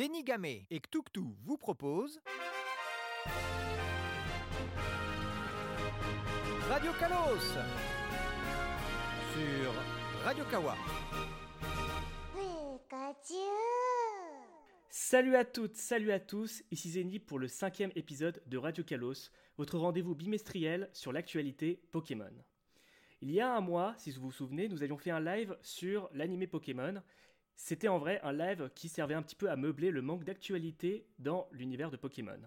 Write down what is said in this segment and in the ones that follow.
Zenigame et Ktuktu vous proposent Radio Kalos sur Radio Kawa. Salut à toutes, salut à tous, ici Zeni pour le cinquième épisode de Radio Kalos, votre rendez-vous bimestriel sur l'actualité Pokémon. Il y a un mois, si vous vous souvenez, nous avions fait un live sur l'animé Pokémon. C'était en vrai un live qui servait un petit peu à meubler le manque d'actualité dans l'univers de Pokémon.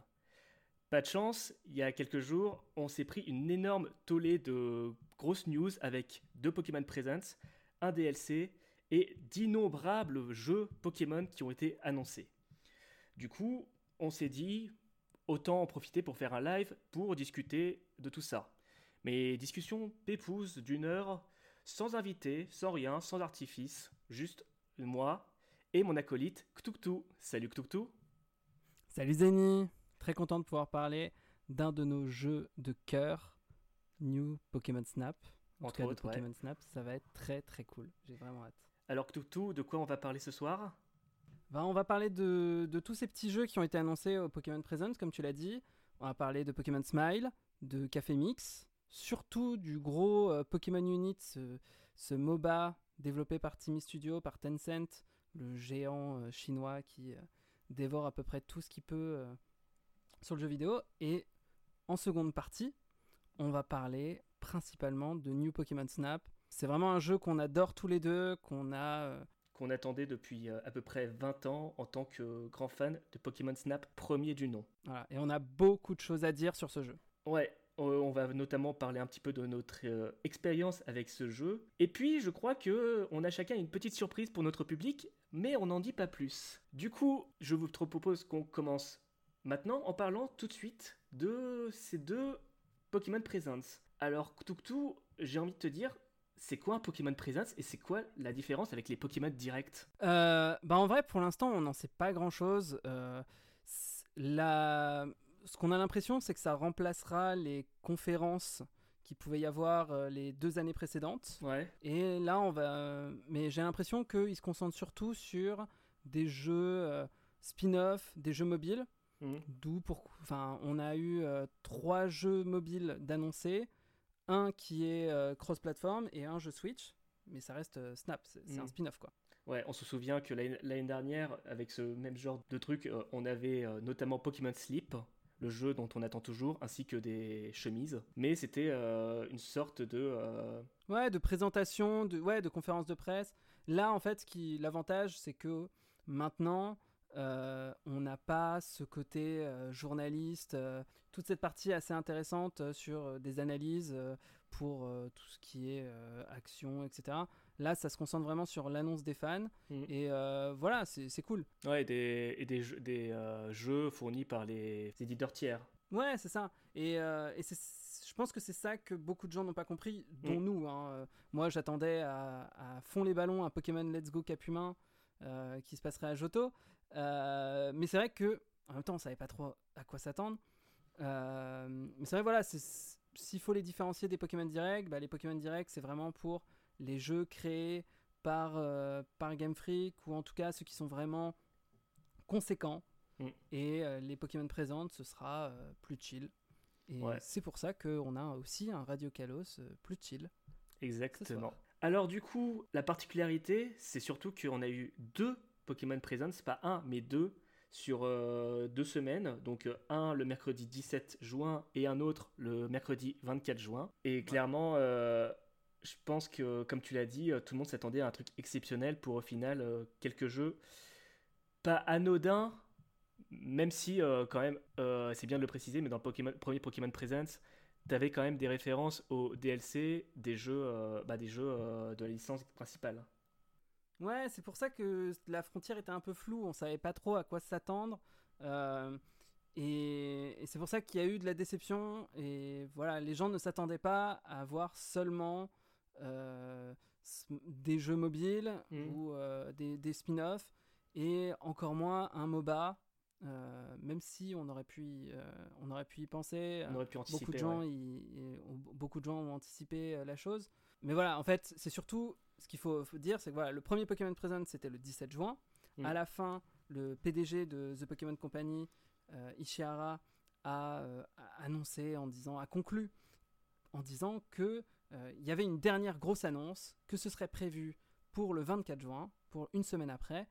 Pas de chance, il y a quelques jours, on s'est pris une énorme tollée de grosses news avec deux Pokémon Presents, un DLC et d'innombrables jeux Pokémon qui ont été annoncés. Du coup, on s'est dit, autant en profiter pour faire un live pour discuter de tout ça. Mais discussion pépouze d'une heure, sans invité, sans rien, sans artifice, juste moi et mon acolyte Ktuktu. Salut Ktuktu. Salut Zeni Très content de pouvoir parler d'un de nos jeux de cœur, New Pokémon Snap. En Entre tout cas, de ouais. Pokémon Snap, ça va être très très cool. J'ai vraiment hâte. Alors Ktuktu, de quoi on va parler ce soir? Ben, on va parler de, de tous ces petits jeux qui ont été annoncés au Pokémon Presents, comme tu l'as dit. On va parler de Pokémon Smile, de Café Mix, surtout du gros euh, Pokémon Unit, ce, ce MOBA développé par Timmy Studio, par Tencent, le géant euh, chinois qui euh, dévore à peu près tout ce qu'il peut euh, sur le jeu vidéo. Et en seconde partie, on va parler principalement de New Pokémon Snap. C'est vraiment un jeu qu'on adore tous les deux, qu'on a Qu'on attendait depuis à peu près 20 ans en tant que grand fan de Pokémon Snap premier du nom. Voilà, et on a beaucoup de choses à dire sur ce jeu. Ouais, on va notamment parler un petit peu de notre euh, expérience avec ce jeu. Et puis, je crois que euh, on a chacun une petite surprise pour notre public, mais on n'en dit pas plus. Du coup, je vous propose qu'on commence maintenant en parlant tout de suite de ces deux Pokémon Presents. Alors, Ktuktu, j'ai envie de te dire, c'est quoi un Pokémon Presents et c'est quoi la différence avec les Pokémon Direct? Euh, bah en vrai, pour l'instant, on n'en sait pas grand-chose. Euh, la... Ce qu'on a l'impression, c'est que ça remplacera les conférences qui pouvait y avoir euh, les deux années précédentes. Ouais. Et là, on va. Mais j'ai l'impression qu'ils se concentrent surtout sur des jeux euh, spin-off, des jeux mobiles. Mhm. D'où pour. Enfin, on a eu euh, trois jeux mobiles d'annoncer. Un qui est cross-platform et un jeu Switch. Mais ça reste Snap, c'est un Mhm. spin-off quoi. Ouais, on se souvient que l'année l'année dernière, avec ce même genre de truc, euh, on avait euh, notamment Pokémon Sleep, le jeu dont on attend toujours, ainsi que des chemises. Mais c'était euh, une sorte de... euh, Ouais, de présentation, de, ouais, de conférences de presse. Là, en fait, l'avantage, c'est que maintenant, euh, on n'a pas ce côté journaliste, toute cette partie assez intéressante sur des analyses pour tout ce qui est action, etc. Là, ça se concentre vraiment sur l'annonce des fans. Mhm. Et euh, voilà, c'est cool. Ouais, et des, et des, jeux, des euh, jeux fournis par les éditeurs tiers. Ouais, c'est ça. Et, euh, et c'est, je pense que c'est ça que beaucoup de gens n'ont pas compris, dont Mm. nous. hein. Moi, j'attendais à, à fond les ballons un Pokémon Let's Go Capumin euh, qui se passerait à Johto. Euh, mais c'est vrai que, en même temps, on savait pas trop à quoi s'attendre. Euh, mais c'est vrai, voilà, c'est- s'il faut les différencier des Pokémon Direct, bah, les Pokémon Direct, c'est vraiment pour les jeux créés par, euh, par Game Freak, ou en tout cas ceux qui sont vraiment conséquents. Mm. Et euh, les Pokémon présentes, ce sera euh, plus chill. Et Ouais. c'est pour ça qu'on a aussi un Radio Kalos plus chill. Exactement. Alors du coup, la particularité, c'est surtout qu'on a eu deux Pokémon Presents, pas un, mais deux, sur deux semaines. Donc un le mercredi 17 juin et un autre le mercredi 24 juin. Et clairement, je pense que, comme tu l'as dit, euh, tout le monde s'attendait à un truc exceptionnel pour au final euh, quelques jeux pas anodins, même si euh, quand même, c'est bien de le préciser, mais dans le premier Pokémon Presents, T'avais quand même des références aux DLC des jeux, bah, des jeux de la licence principale. Ouais, c'est pour ça que la frontière était un peu floue. On savait pas trop à quoi s'attendre. Et et c'est pour ça qu'il y a eu de la déception. Et voilà, les gens ne s'attendaient pas à voir seulement des jeux mobiles Mhm. ou euh, des, des spin-offs. Et encore moins un MOBA. euh, même si on aurait pu, y- euh, on aurait pu y penser, On aurait pu anticiper. beaucoup de gens, ouais. y- y- ont- beaucoup de gens ont anticipé euh, la chose. Mais voilà, en fait, c'est surtout ce qu'il faut, faut dire, c'est que voilà, le premier Pokémon Present c'était le 17 juin. Mm. À la fin, le PDG de The Pokémon Company, euh, Ishihara, a, euh, a annoncé en disant, a conclu en disant que euh, il y avait une dernière grosse annonce, que ce serait prévu pour le 24 juin, pour une semaine après.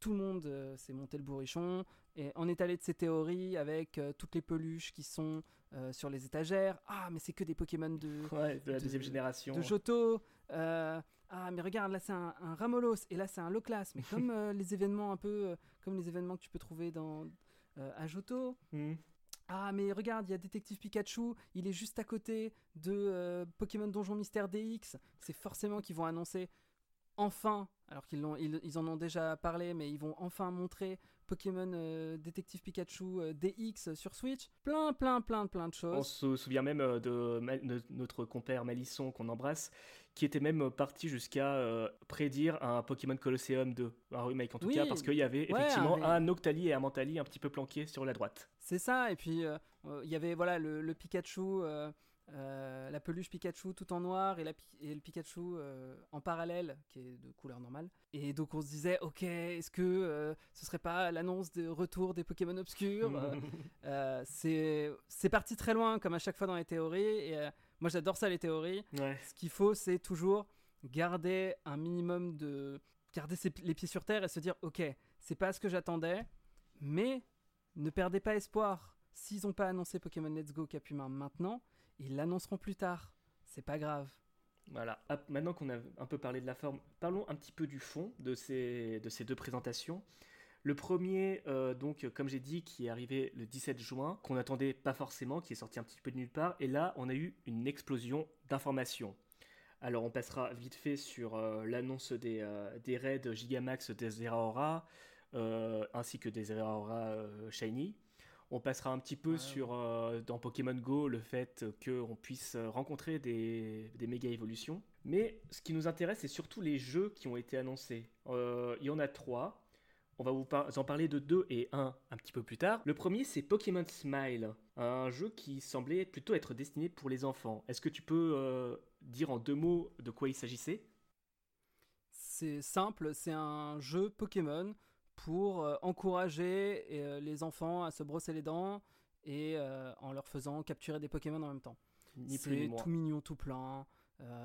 Tout le monde euh, s'est monté le bourrichon et en est allé de ses théories avec euh, toutes les peluches qui sont euh, sur les étagères. Ah, mais c'est que des Pokémon de, Ouais, de la de- deuxième génération. de Johto. Euh, ah, mais regarde, là c'est un, un Ramolos et là c'est un Loclas. Mais comme euh, les événements un peu, euh, comme les événements que tu peux trouver dans euh, à Johto. Hmm. Ah, mais regarde, il y a Détective Pikachu, il est juste à côté de euh, Pokémon Donjon Mystère DX. C'est forcément qu'ils vont annoncer enfin, alors qu'ils en ont déjà parlé, mais ils vont enfin montrer Pokémon euh, Détective Pikachu euh, DX sur Switch. Plein, plein, plein, plein de On choses. se souvient même euh, de notre compère Malisson qu'on embrasse, qui était même parti jusqu'à euh, prédire un Pokémon Colosseum 2, un remake en tout Oui, cas, parce qu'il y avait ouais, effectivement un- un Octali et un Mentali un petit peu planqués sur la droite. C'est ça, et puis euh, euh, il y avait voilà le, le Pikachu, euh, la peluche Pikachu tout en noir et, la, et le Pikachu euh, en parallèle qui est de couleur normale. Et donc on se disait, ok, est-ce que euh, ce serait pas l'annonce de retour des Pokémon obscurs Euh, C'est parti très loin comme à chaque fois dans les théories, et moi j'adore ça les théories. ouais. Ce qu'il faut, c'est toujours garder un minimum de. garder ses- les pieds sur terre et se dire ok, c'est pas ce que j'attendais, mais ne perdez pas espoir. S'ils n'ont pas annoncé Pokémon Let's Go Capumin maintenant, ils l'annonceront plus tard. C'est pas grave. Voilà. Hop, maintenant qu'on a un peu parlé de la forme, parlons un petit peu du fond de ces, de ces deux présentations. Le premier, euh, donc, comme j'ai dit, qui est arrivé le 17 juin, qu'on n'attendait pas forcément, qui est sorti un petit peu de nulle part, et là, on a eu une explosion d'informations. Alors, on passera vite fait sur euh, l'annonce des, euh, des raids Gigamax des euh, ainsi que des euh, Shiny. On passera un petit peu Ouais, sur, euh, dans Pokémon Go, le fait qu'on puisse euh, rencontrer des, des méga évolutions. Mais ce qui nous intéresse, c'est surtout les jeux qui ont été annoncés. Euh, il y en a trois. On va vous par- en parler de deux et un un petit peu plus tard. Le premier, c'est Pokémon Smile, un jeu qui semblait plutôt être destiné pour les enfants. Est-ce que tu peux euh, dire en deux mots de quoi il s'agissait? C'est simple, c'est un jeu Pokémon pour euh, encourager euh, les enfants à se brosser les dents et euh, en leur faisant capturer des Pokémon en même temps. C'est tout mignon, tout plein.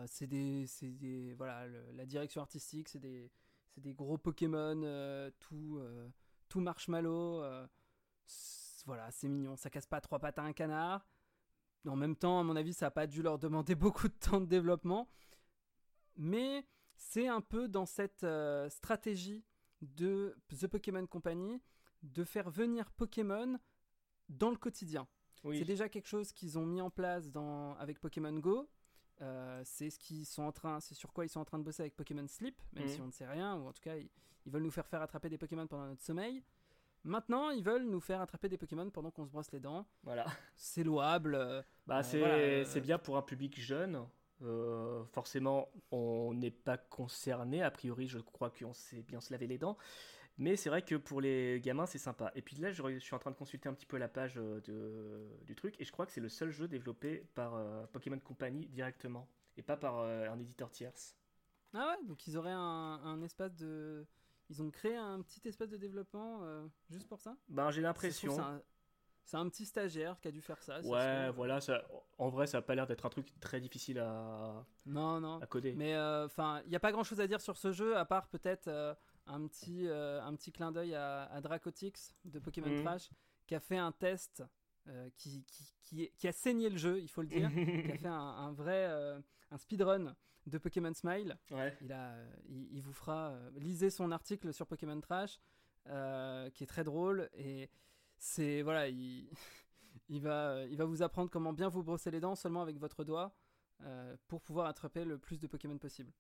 C'est des, des, voilà, le- la direction artistique, c'est des, des gros Pokémon, tout, tout marshmallow. c'est- voilà, c'est mignon. Ça casse pas trois pattes à un canard. En même temps, à mon avis, ça a pas dû leur demander beaucoup de temps de développement. Mais c'est un peu dans cette euh, stratégie de The Pokémon Company de faire venir Pokémon dans le quotidien. Oui. C'est déjà quelque chose qu'ils ont mis en place dans, avec Pokémon Go. Euh, c'est ce qu'ils sont en train, c'est sur quoi ils sont en train de bosser avec Pokémon Sleep, même Mhm. si on ne sait rien, ou en tout cas ils, ils veulent nous faire faire attraper des Pokémon pendant notre sommeil. Maintenant, ils veulent nous faire attraper des Pokémon pendant qu'on se brosse les dents. Voilà. C'est louable. euh, Bah, Euh, c'est voilà, euh, c'est bien pour un public jeune. Euh, forcément, on n'est pas concerné. A priori, je crois qu'on sait bien se laver les dents. Mais c'est vrai que pour les gamins, c'est sympa. Et puis là, je, je suis en train de consulter un petit peu la page euh, de, du truc. Et je crois que c'est le seul jeu développé par euh, Pokémon Company directement. Et pas par euh, un éditeur tierce. Ah ouais, donc ils auraient un, un espace de, ils ont créé un petit espace de développement juste pour ça? Ben, j'ai l'impression. C'est un, petit stagiaire qui a dû faire ça. Ouais, voilà. Ça, en vrai, ça a pas l'air d'être un truc très difficile à, Non, non. à coder. Mais enfin, il n'y a pas grand chose à dire sur ce jeu, à part peut-être euh, un, petit, euh, un petit clin d'œil à, à Dracotix de Pokémon Mhm. Trash, qui a fait un test euh, qui, qui, qui, a saigné le jeu, il faut le dire, qui a fait un, un vrai euh, un speedrun de Pokémon Smile. ouais. Il, a, euh, il, il vous fera. euh, lisez son article sur Pokémon Trash, euh, qui est très drôle. Et c'est. Voilà, il, va, euh, il va vous apprendre comment bien vous brosser les dents seulement avec votre doigt euh, pour pouvoir attraper le plus de Pokémon possible.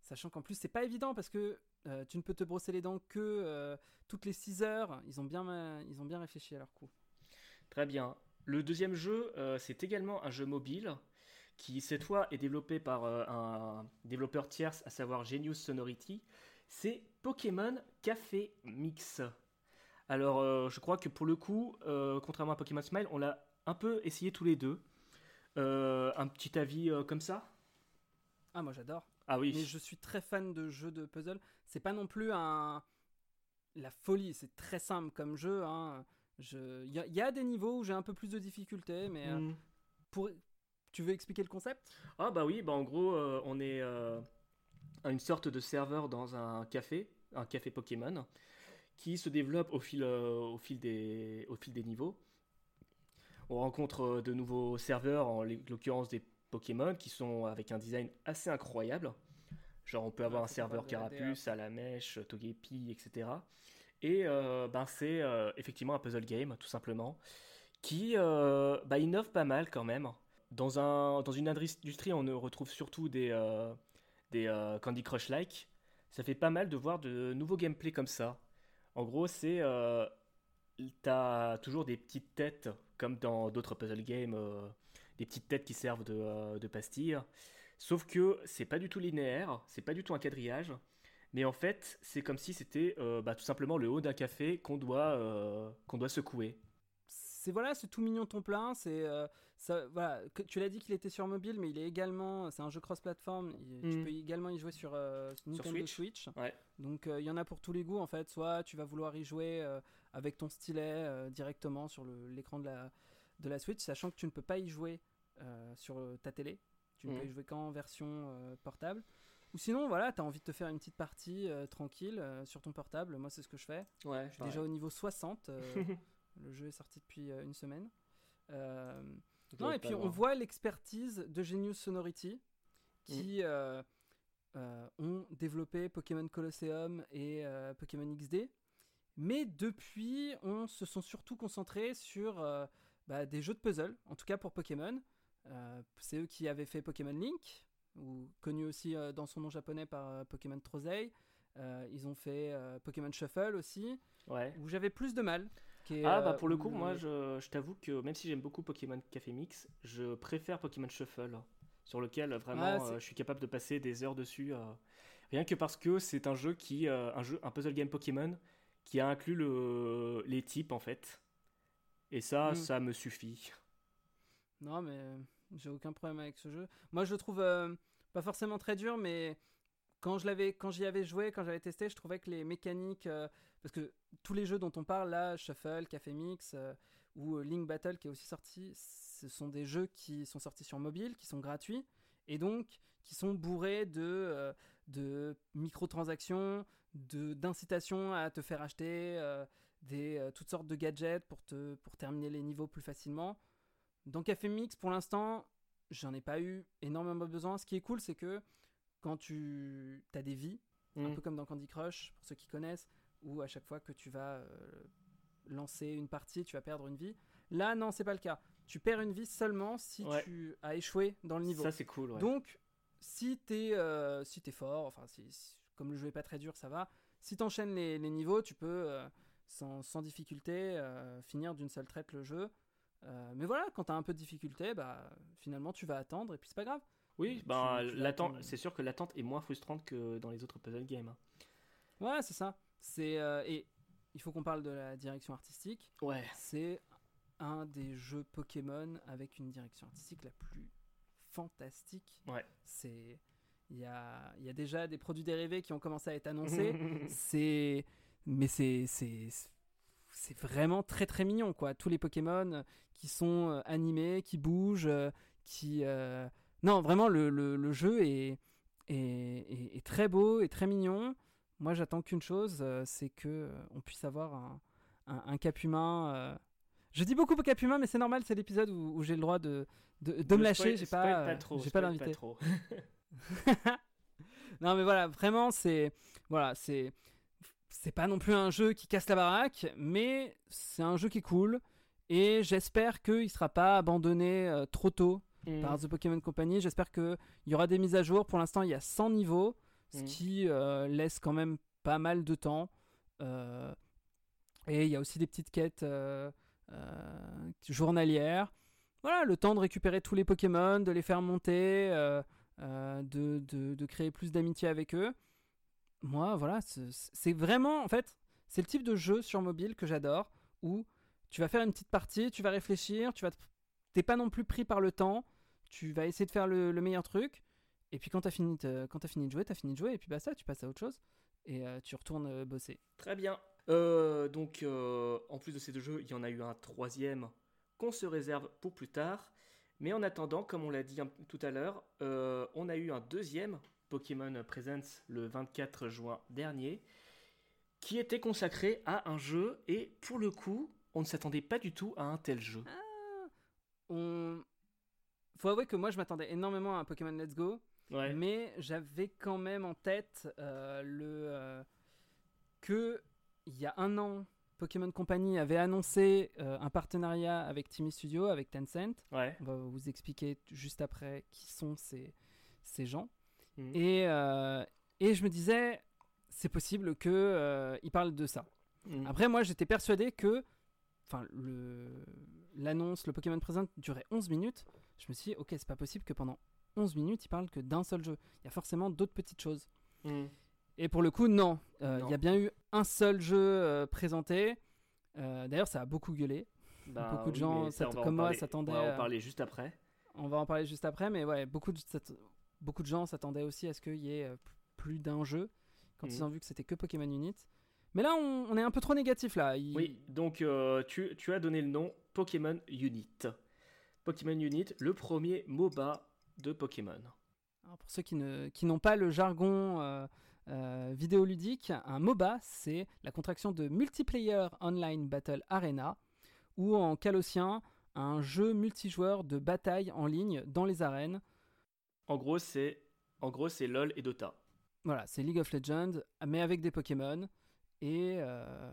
Sachant qu'en plus, c'est pas évident parce que euh, tu ne peux te brosser les dents que toutes les 6 heures. Ils ont bien, ils ont bien réfléchi à leur coup. Très bien. Le deuxième jeu, c'est également un jeu mobile qui, cette fois, est développé par un développeur tierce, à savoir Genius Sonority. C'est Pokémon Café Mix. Alors, euh, je crois que pour le coup, euh, contrairement à Pokémon Smile, on l'a un peu essayé tous les deux. Euh, un petit avis comme ça Ah, moi j'adore. Ah oui. Mais je suis très fan de jeux de puzzle. C'est pas non plus un. la folie. C'est très simple comme jeu. hein. Je- Il y, a- il y a des niveaux où j'ai un peu plus de difficultés, mais Mm. pour... tu veux expliquer le concept? Ah bah oui, bah en gros, on est une sorte de serveur dans un café, un café Pokémon, qui se développe au fil, euh, au fil, des, au fil des niveaux. On rencontre euh, de nouveaux serveurs, en l'occurrence des Pokémon, qui sont avec un design assez incroyable. Genre on peut avoir un serveur Carapuce, à la mèche, Togepi, etc. Et euh, ben, c'est euh, effectivement un puzzle game, tout simplement, qui euh, bah, innove pas mal quand même. Dans, un, dans une industrie, on retrouve surtout des, des Candy Crush-like. Ça fait pas mal de voir de nouveaux gameplays comme ça. En gros, c'est. euh, T'as toujours des petites têtes, comme dans d'autres puzzle games, euh, des petites têtes qui servent de, euh, pastilles. Sauf que c'est pas du tout linéaire, c'est pas du tout un quadrillage. Mais en fait, c'est comme si c'était bah, tout simplement le haut d'un café qu'on doit, qu'on doit secouer. C'est voilà, c'est tout mignon ton plein. C'est euh, ça, voilà. que- tu l'as dit qu'il était sur mobile, mais il est également. C'est un jeu cross-platform. Tu Mm. peux également y jouer sur euh, Nintendo Switch. Switch. Ouais. Donc euh, il y en a pour tous les goûts en fait. Soit tu vas vouloir y jouer avec ton stylet directement sur l'écran de la de la Switch, sachant que tu ne peux pas y jouer sur ta télé. Tu ne Mhm. peux y jouer qu'en version portable. Ou sinon, voilà, tu as envie de te faire une petite partie euh, tranquille euh, sur ton portable. Moi, c'est ce que je fais. Ouais, Je suis déjà au niveau 60. euh, le jeu est sorti depuis euh, une semaine. Euh, non, et puis on voit l'expertise de Genius Sonority qui euh, euh, ont développé Pokémon Colosseum et euh, Pokémon XD. Mais depuis, on se sont surtout concentrés sur euh, bah, des jeux de puzzle, en tout cas pour Pokémon. Euh, C'est eux qui avaient fait Pokémon Link, ou connu aussi euh, dans son nom japonais par euh, Pokémon Trozei. Euh, ils ont fait euh, Pokémon Shuffle aussi, Ouais. où j'avais plus de mal. Qui est, Ah bah euh, pour le coup, moi je, je t'avoue que même si j'aime beaucoup Pokémon Café Mix, je préfère Pokémon Shuffle, sur lequel vraiment Ah, c'est- euh, je suis capable de passer des heures dessus. euh, rien que parce que c'est un jeu qui, euh, un jeu, un puzzle game Pokémon qui a inclus le, les types en fait. Et ça, Mm. ça me suffit. Non, mais euh, j'ai aucun problème avec ce jeu. Moi, je le trouve euh, pas forcément très dur, mais quand je l'avais, quand j'y avais joué, quand j'avais testé, je trouvais que les mécaniques, euh, parce que tous les jeux dont on parle là, Shuffle, Café Mix euh, ou euh, Link Battle qui est aussi sorti, ce sont des jeux qui sont sortis sur mobile, qui sont gratuits et donc qui sont bourrés de euh, de microtransactions, de d'incitations à te faire acheter des toutes sortes de gadgets pour te pour terminer les niveaux plus facilement. Dans Café Mix, pour l'instant, j'en ai pas eu énormément besoin. Ce qui est cool, c'est que quand tu as des vies, un Mm. peu comme dans Candy Crush, pour ceux qui connaissent, où à chaque fois que tu vas euh, lancer une partie, tu vas perdre une vie. Là, non, c'est pas le cas. Tu perds une vie seulement si Ouais. tu as échoué dans le niveau. Ça c'est cool. ouais. Donc, si t'es euh, si t'es fort, enfin, si, si- comme le jeu est pas très dur, ça va. Si t'enchaînes les, les niveaux, tu peux euh, sans, sans difficulté finir d'une seule traite le jeu. Mais voilà, quand t'as un peu de difficulté, bah finalement tu vas attendre et puis c'est pas grave. Oui, l'attente- l'attends. c'est sûr que l'attente est moins frustrante que dans les autres puzzle games. hein. Ouais, c'est ça. C'est euh, et il faut qu'on parle de la direction artistique. Ouais. C'est un des jeux Pokémon avec une direction artistique la plus fantastique. Ouais. C'est il y a, y a déjà des produits dérivés qui ont commencé à être annoncés. c'est mais c'est c'est c'est vraiment très très mignon quoi. Tous les Pokémon qui sont euh, animés, qui bougent, euh, qui euh, non vraiment le, le, le jeu est, est, est- est très beau et très mignon. Moi j'attends qu'une chose, euh, c'est que euh, on puisse avoir un, un, un cap humain. euh. Je dis beaucoup cap humain, mais c'est normal, c'est l'épisode où, où j'ai le droit de, de, de me lâcher. J'ai pas, trop, j'ai pas l'invité. non mais voilà, vraiment c'est voilà, c'est c'est pas non plus un jeu qui casse la baraque, mais c'est un jeu qui est cool et j'espère qu'il sera pas abandonné trop tôt Mm. par The Pokémon Company. J'espère qu'il y aura des mises à jour. Pour l'instant, il y a 100 niveaux, ce Mm. qui euh, laisse quand même pas mal de temps. Euh, et il y a aussi des petites quêtes euh, journalières. Voilà, le temps de récupérer tous les Pokémon, de les faire monter, de, de- de créer plus d'amitié avec eux. Moi, voilà, c'est c'est vraiment, en fait, c'est le type de jeu sur mobile que j'adore, où tu vas faire une petite partie, tu vas réfléchir, tu vas te- t'es pas non plus pris par le temps, tu vas essayer de faire le, le meilleur truc, et puis quand t'as fini, quand as fini de jouer, t'as fini de jouer, et puis bah ça, tu passes à autre chose, et euh, tu retournes euh, bosser. Très bien. Euh, donc, euh, en plus de ces deux jeux, il y en a eu un troisième qu'on se réserve pour plus tard. Mais en attendant, comme on l'a dit un- tout à l'heure, on a eu un deuxième Pokémon Presents le 24 juin dernier, qui était consacré à un jeu, et pour le coup, on ne s'attendait pas du tout à un tel jeu. On... Faut avouer que moi, je m'attendais énormément à un Pokémon Let's Go, Ouais. mais j'avais quand même en tête euh, le euh, que il y a un an, Pokémon Company avait annoncé euh, un partenariat avec Timmy Studio, avec Tencent. Ouais. On va vous expliquer juste après qui sont ces, ces gens. Mhm. Et, euh, et je me disais, c'est possible qu'ils ils parlent de ça. Mm. Après, moi, j'étais persuadé que enfin, le- l'annonce, le Pokémon Present durait 11 minutes. Je me suis dit, ok, c'est pas possible que pendant 11 minutes, ils parlent que d'un seul jeu. Il y a forcément d'autres petites choses. Mm. Et pour le coup, non. Euh. Il y a bien eu un seul jeu euh, présenté. Euh, D'ailleurs, ça a beaucoup gueulé. Bah Beaucoup de gens, ça, comme moi, s'attendaient On va en parler juste après. On va en parler juste après, mais ouais, beaucoup de, beaucoup de gens s'attendaient aussi à ce qu'il y ait plus d'un jeu quand ils Mhm. ont vu que c'était que Pokémon Unit. Mais là, on, on est un peu trop négatif là. Il- Oui, donc tu, tu as donné le nom Pokémon Unit. Pokémon Unit, le premier MOBA de Pokémon. Alors, pour ceux qui ne- qui n'ont pas le jargon euh, euh, vidéoludique, un MOBA, c'est la contraction de Multiplayer Online Battle Arena, ou en calossien, un jeu multijoueur de bataille en ligne dans les arènes. En gros, c'est en gros c'est LoL et Dota. Voilà, c'est League of Legends, mais avec des Pokémon. Et euh,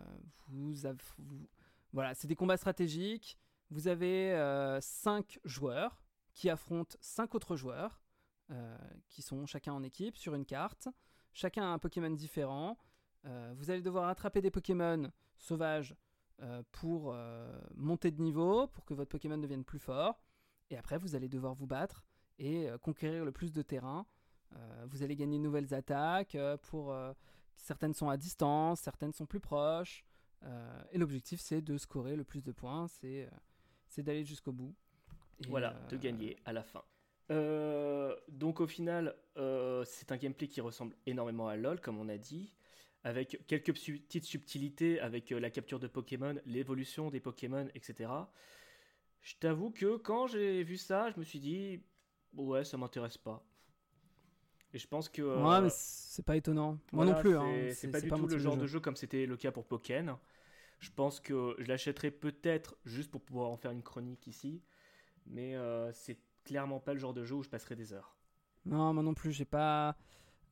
vous avez. vous- voilà, c'est des combats stratégiques. Vous avez 5 joueurs qui affrontent 5 autres joueurs, euh, qui sont chacun en équipe sur une carte. Chacun a un Pokémon différent. Euh, vous allez devoir attraper des Pokémon sauvages euh, pour euh, monter de niveau, pour que votre Pokémon devienne plus fort. Et après, vous allez devoir vous battre et euh, conquérir le plus de terrain. Euh, vous allez gagner de nouvelles attaques. euh, pour euh, certaines sont à distance, certaines sont plus proches. Euh, et l'objectif, c'est de scorer le plus de points. C'est euh, c'est d'aller jusqu'au bout. Et, voilà, euh, de gagner à la fin. Euh, donc au final, euh, c'est un gameplay qui ressemble énormément à LoL, comme on a dit, avec quelques petites subtilités, avec euh, la capture de Pokémon, l'évolution des Pokémon, etc. Je t'avoue que quand j'ai vu ça, je me suis dit, ouais, ça m'intéresse pas. Et je pense que... Ouais, mais c'est pas étonnant. Moi voilà, non plus. c'est- hein, C'est pas du tout le genre de jeu. comme c'était le cas pour Pokken. Je pense que je l'achèterai peut-être juste pour pouvoir en faire une chronique ici. Mais euh, c'est clairement pas le genre de jeu où je passerai des heures. Non, moi non plus, j'ai pas.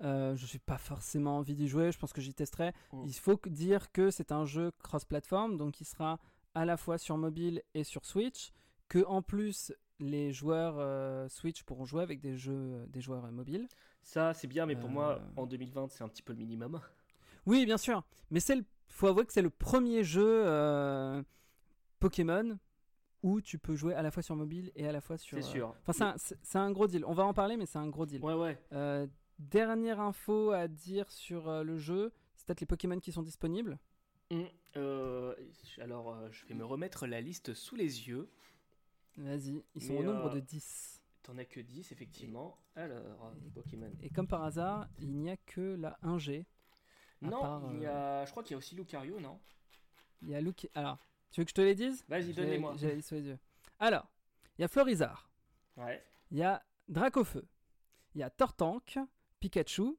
euh, je suis pas forcément envie d'y jouer. Je pense que j'y testerai. Mm. Il faut dire que c'est un jeu cross-platform, donc il sera à la fois sur mobile et sur Switch. Que en plus, les joueurs euh, Switch pourront jouer avec des jeux, des joueurs euh, mobiles. Ça, c'est bien, mais pour moi, en 2020, c'est un petit peu le minimum. Oui, bien sûr. Mais c'est le... faut avouer que c'est le premier jeu euh, Pokémon où tu peux jouer à la fois sur mobile et à la fois sur. C'est euh, sûr. Enfin, c'est un- gros deal. On va en parler, mais c'est un gros deal. Ouais, ouais. Euh, dernière info à dire sur le jeu, c'est peut-être les Pokémon qui sont disponibles. Euh, alors, je vais me remettre la liste sous les yeux. Vas-y, ils sont Mais, au nombre de 10. T'en as que 10, effectivement. Alors, Pokémon. Et comme par hasard, il n'y a que la 1G. Non, part, il y euh, a... je crois qu'il y a aussi Lucario, non? Il y a Luke. Alors, tu veux que je te les dise? Vas-y, donne-les-moi. J'ai les yeux. Alors, il y a Florizard, Ouais. il y a Dracofeu, il y a Tortank, Pikachu,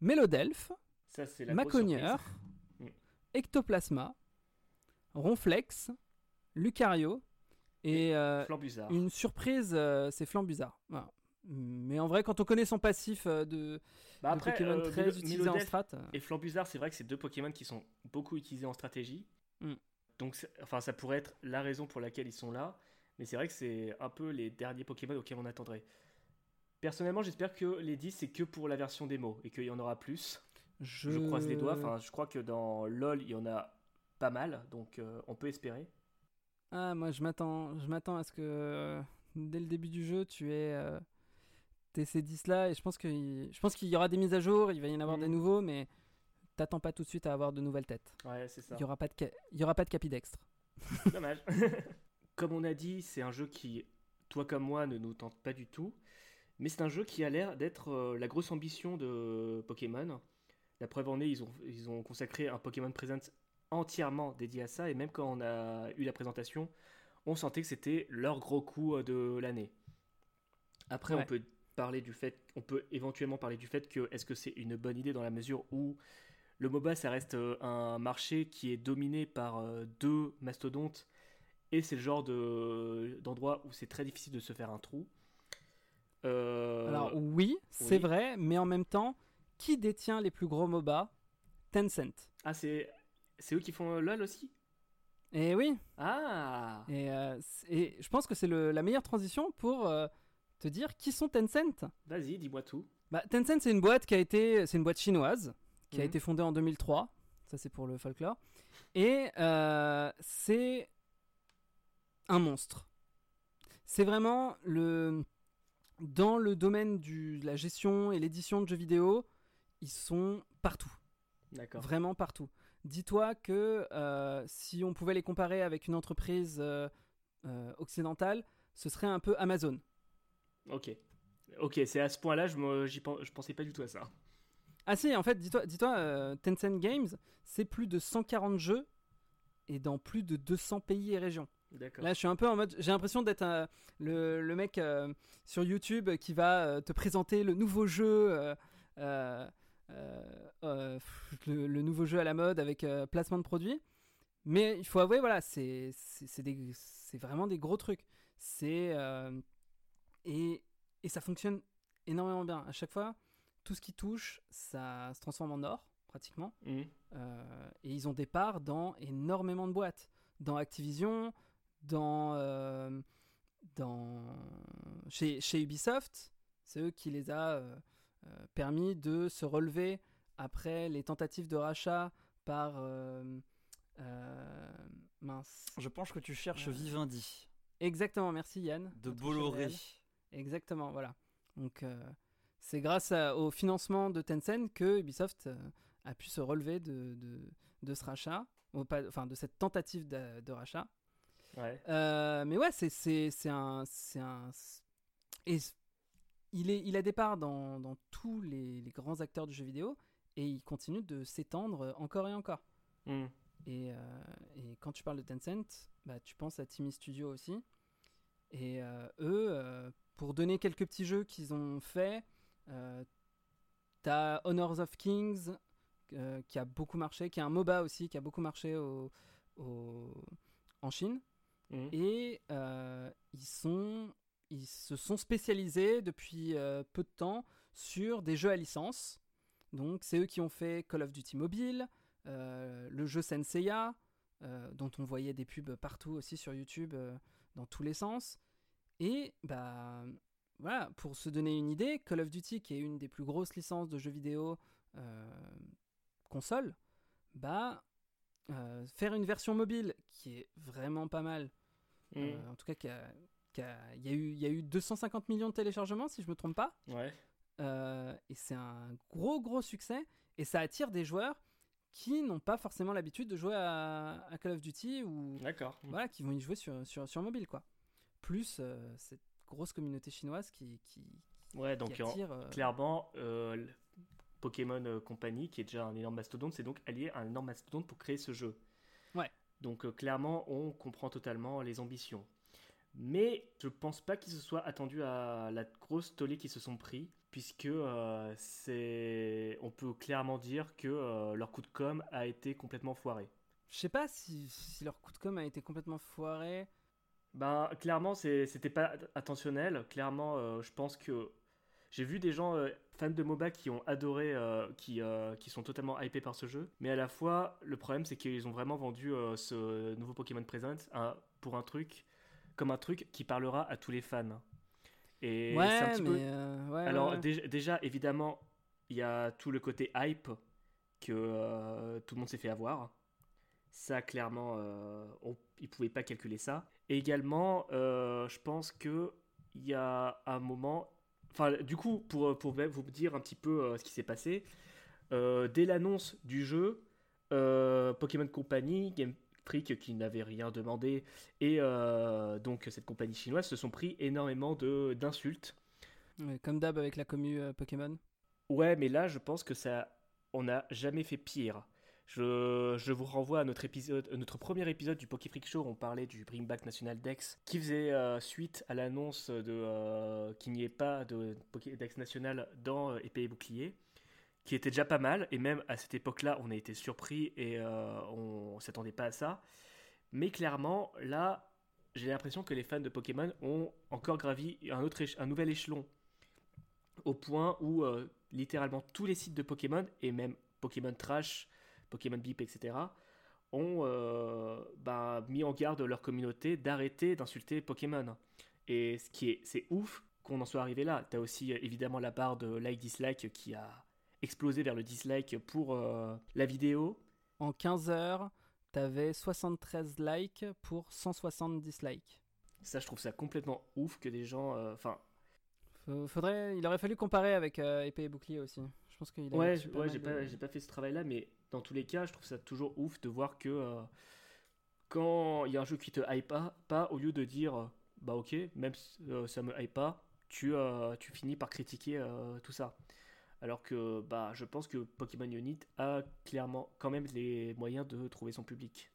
Mélodelphe, Ça, c'est la grosse Maconieur, surprise. Mm. Ectoplasma, Ronflex, Lucario et euh, une surprise, euh, c'est Flambuzard. Voilà. Mais en vrai, quand on connaît son passif euh, de, Bah de Pokémon euh, très utilisé en strat, euh, et Flambuzard, c'est vrai que c'est deux Pokémon qui sont beaucoup utilisés en stratégie. Mm. Donc, enfin, ça pourrait être la raison pour laquelle ils sont là. Mais c'est vrai que c'est un peu les derniers Pokémon auxquels on attendrait. Personnellement, j'espère que les 10, c'est que pour la version démo et qu'il y en aura plus. je... Je croise les doigts. Enfin, je crois que dans LoL, il y en a pas mal. Donc, euh, on peut espérer. Ah, moi, je m'attends, je m'attends à ce que euh, dès le début du jeu, tu aies, euh, t'aies ces 10 là, et je pense qu'il, je pense qu'il y aura des mises à jour, il va y en avoir Mm. des nouveaux, mais t'attends pas tout de suite à avoir de nouvelles têtes. Ouais, c'est ça. Il y aura pas de, il y aura pas de capidextre. Dommage. comme on a dit, c'est un jeu qui, toi comme moi, ne nous tente pas du tout. Mais c'est un jeu qui a l'air d'être euh, la grosse ambition de Pokémon. La preuve en est, ils ont, ils ont consacré un Pokémon Present entièrement dédié à ça. Et même quand on a eu la présentation, on sentait que c'était leur gros coup euh, de l'année. Après, on peut parler du fait, on peut éventuellement parler du fait que est-ce que c'est une bonne idée dans la mesure où le MOBA, ça reste euh, un marché qui est dominé par euh, deux mastodontes et c'est le genre de d'endroit où c'est très difficile de se faire un trou. Euh, Alors oui, c'est vrai, mais en même temps, qui détient les plus gros MOBA? Tencent. ah, c'est c'est eux qui font LoL aussi? Et oui, Ah. Et, euh, et je pense que c'est le- la meilleure transition pour euh, te dire qui sont Tencent. Vas-y, dis-moi tout. Bah, Tencent, c'est une boîte qui a été, c'est une boîte chinoise qui a Mhm. été fondée en 2003. Ça, c'est pour le folklore. Et euh, c'est un monstre. C'est vraiment le dans le domaine du- de la gestion et l'édition de jeux vidéo, ils sont partout, D'accord. vraiment partout. Dis-toi que euh, si on pouvait les comparer avec une entreprise euh, occidentale, ce serait un peu Amazon. Ok. Ok, c'est à ce point-là, je, me, je pensais pas du tout à ça. Ah si, en fait, dis-toi, dis-toi euh, Tencent Games, c'est plus de 140 jeux et dans plus de 200 pays et régions. D'accord. Là, je suis un peu en mode, j'ai l'impression d'être euh, le, le mec euh, sur YouTube qui va te présenter le nouveau jeu, le, le nouveau jeu à la mode avec placement de produits. Mais il faut avouer, voilà, c'est c'est c'est des- c'est vraiment des gros trucs. C'est et, et ça fonctionne énormément bien. À chaque fois, tout ce qui touche, ça se transforme en or pratiquement. Mhm. Euh, et ils ont des parts dans énormément de boîtes. Dans Activision, dans, euh, dans chez, chez Ubisoft, c'est eux qui les a euh, permis de se relever après les tentatives de rachat par mince. Je pense que tu cherches Vivendi Exactement, merci Yann. de Bolloré. Exactement, voilà. Donc euh, c'est grâce à- au financement de Tencent que Ubisoft euh, a pu se relever de, de, de ce rachat, ou pas- enfin de cette tentative de, de rachat. Ouais. Euh, mais ouais, c'est c'est c'est un c'est un et il est il a des parts dans, dans tous les, les grands acteurs du jeu vidéo et il continue de s'étendre encore et encore. Mhm. Et, euh, et quand tu parles de Tencent, bah, tu penses à Timmy Studio aussi. Et euh, eux, pour donner quelques petits jeux qu'ils ont fait, euh, t'as Honors of Kings euh, qui a beaucoup marché, qui est un MOBA aussi, qui a beaucoup marché au, au- en Chine. Mhm. Et euh, ils, sont, ils se sont spécialisés depuis euh, peu de temps sur des jeux à licence. Donc c'est eux qui ont fait Call of Duty Mobile, le jeu Senseiya, dont on voyait des pubs partout aussi sur YouTube, dans tous les sens. Et bah voilà, pour se donner une idée, Call of Duty, qui est une des plus grosses licences de jeux vidéo euh, console, bah euh, faire une version mobile qui est vraiment pas mal. Mhm. Euh, en tout cas, qui a- qui a- il y, a eu- il y a eu 250 millions de téléchargements, si je me trompe pas. Ouais. Et c'est un gros gros succès et ça attire des joueurs qui n'ont pas forcément l'habitude de jouer à, à Call of Duty ou D'accord. voilà qui vont y jouer sur, sur, sur mobile quoi. Plus euh, cette grosse communauté chinoise qui, qui, Ouais, donc attire. euh, clairement, euh, Pokémon Company, qui est déjà un énorme mastodonte, c'est donc allié à un énorme mastodonte pour créer ce jeu. Ouais. Donc clairement, on comprend totalement les ambitions. Mais je pense pas qu'ils se soient attendus à la grosse tollée qu'ils se sont pris, puisque euh, c'est, on peut clairement dire que euh, leur coup de com a été complètement foiré. Je sais pas si, si leur coup de com a été complètement foiré. Ben, clairement, c'était pas attentionnel. Clairement, euh, je pense que j'ai vu des gens euh, fans de MOBA qui ont adoré, euh, qui, qui sont totalement hypés par ce jeu. Mais à la fois, le problème, c'est qu'ils ont vraiment vendu ce nouveau Pokémon Present un- pour un truc, comme un truc qui parlera à tous les fans. Et un ouais, petit mais peu. ouais, Alors, ouais, déjà, déjà, évidemment, il y a tout le côté hype que tout le monde s'est fait avoir. Ça, clairement, euh, on, ils pouvaient pas calculer ça. Et également, euh, je pense que il y a un moment. Enfin, du coup, pour, pour vous dire un petit peu euh, ce qui s'est passé, euh, dès l'annonce du jeu, euh, Pokémon Company, Game Freak, qui n'avait rien demandé, et euh, donc cette compagnie chinoise se sont pris énormément d'insultes. Ouais, comme d'hab avec la commu euh, Pokémon. Ouais, mais là, je pense que ça, on n'a jamais fait pire. Je, vous renvoie à notre, épisode, notre premier épisode du Poké Freak Show. On parlait du Bring Back National Dex qui faisait euh, suite à l'annonce de euh, qu'il n'y ait pas de Pokédex national dans euh, Épée et Bouclier, qui était déjà pas mal. Et même à cette époque-là, on a été surpris et euh, on s'attendait pas à ça. Mais clairement, là, j'ai l'impression que les fans de Pokémon ont encore gravi un, autre un nouvel échelon. Au point où euh, littéralement tous les sites de Pokémon, et même Pokémon Trash, Pokémon Beep, etc., ont euh, bah, mis en garde leur communauté d'arrêter d'insulter Pokémon. Et ce qui est, c'est ouf qu'on en soit arrivé là. T'as aussi euh, évidemment la barre de like-dislike qui a explosé vers le dislike pour euh, la vidéo. En 15 heures, t'avais 73 likes pour 160 dislikes. Ça, je trouve ça complètement ouf que des gens. Enfin, Faudrait, il aurait fallu comparer avec épée et bouclier aussi. Je pense qu'il a ouais, ouais j'ai pas, j'ai pas fait ce travail-là, mais dans tous les cas, je trouve ça toujours ouf de voir que euh, quand il y a un jeu qui te hype pas, pas au lieu de dire euh, bah ok, même si euh, ça me hype pas, tu, euh, tu finis par critiquer tout ça. Alors que bah, je pense que Pokémon Unit a clairement quand même les moyens de trouver son public.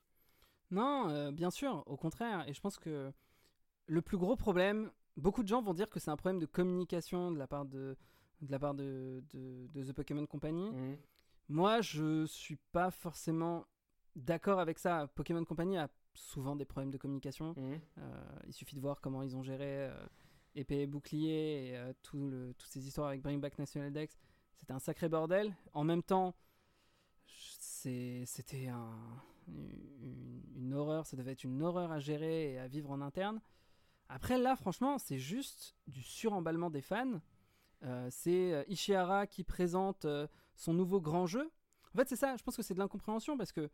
Non, bien sûr, au contraire. Et je pense que le plus gros problème, beaucoup de gens vont dire que c'est un problème de communication de la part de, de, la part de, de- de The Pokémon Company. Mhm. Moi, je suis pas forcément d'accord avec ça. Pokémon Company a souvent des problèmes de communication. Mhm. Euh, il suffit de voir comment ils ont géré euh, épée et bouclier et euh, tout le, toutes ces histoires avec Bring Back National Dex. C'était un sacré bordel. En même temps, c'était un, une, une horreur. Ça devait être une horreur à gérer et à vivre en interne. Après, là, franchement, c'est juste du suremballement des fans. Euh, c'est euh, Ishihara qui présente euh, son nouveau grand jeu. En fait, c'est ça, je pense que c'est de l'incompréhension parce que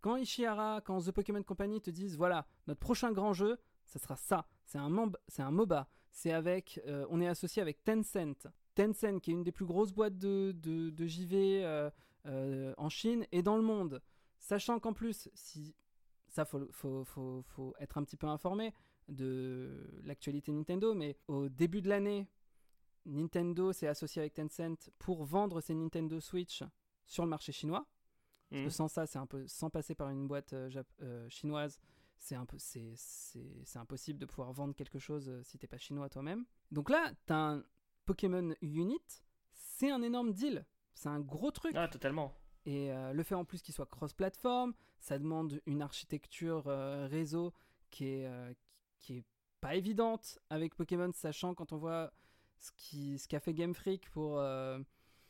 quand Ishihara, quand The Pokémon Company te disent voilà, notre prochain grand jeu, ça sera ça. C'est un, un MOBA. C'est avec, on est associé avec Tencent. Tencent, qui est une des plus grosses boîtes de, de, JV en Chine et dans le monde. Sachant qu'en plus, ça, faut, faut, faut, faut être un petit peu informé de l'actualité Nintendo, mais au début de l'année, Nintendo s'est associé avec Tencent pour vendre ses Nintendo Switch sur le marché chinois. Parce Mhm. que sans ça, c'est un peu sans passer par une boîte euh, euh, chinoise, c'est un peu c'est c'est impossible de pouvoir vendre quelque chose euh, si t'es pas chinois toi-même. Donc là, t'as un Pokémon Unit, c'est un énorme deal, c'est un gros truc. Ah, totalement. Et euh, le fait en plus qu'il soit cross-platform, ça demande une architecture euh, réseau qui est, qui est pas évidente avec Pokémon, sachant quand on voit ce qui ce qu'a fait Game Freak pour, euh,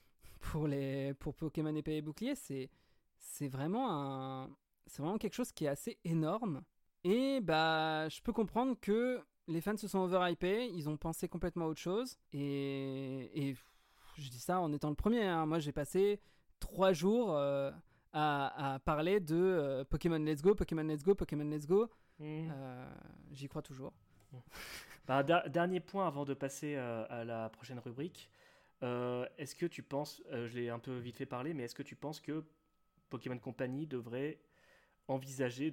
pour, les, pour Pokémon épée et bouclier, c'est, c'est, vraiment un, c'est vraiment quelque chose qui est assez énorme. Et bah, je peux comprendre que les fans se sont overhypés, ils ont pensé complètement à autre chose. Et, et je dis ça en étant le premier. hein. Moi, j'ai passé trois jours euh, à, à parler de euh, Pokémon Let's Go, Pokémon Let's Go, Pokémon Let's Go. Euh, J'y crois toujours. Bah, der- dernier point avant de passer euh, à la prochaine rubrique. Euh, est-ce que tu penses, euh, je l'ai un peu vite fait parler, mais est-ce que tu penses que Pokémon Company devrait envisager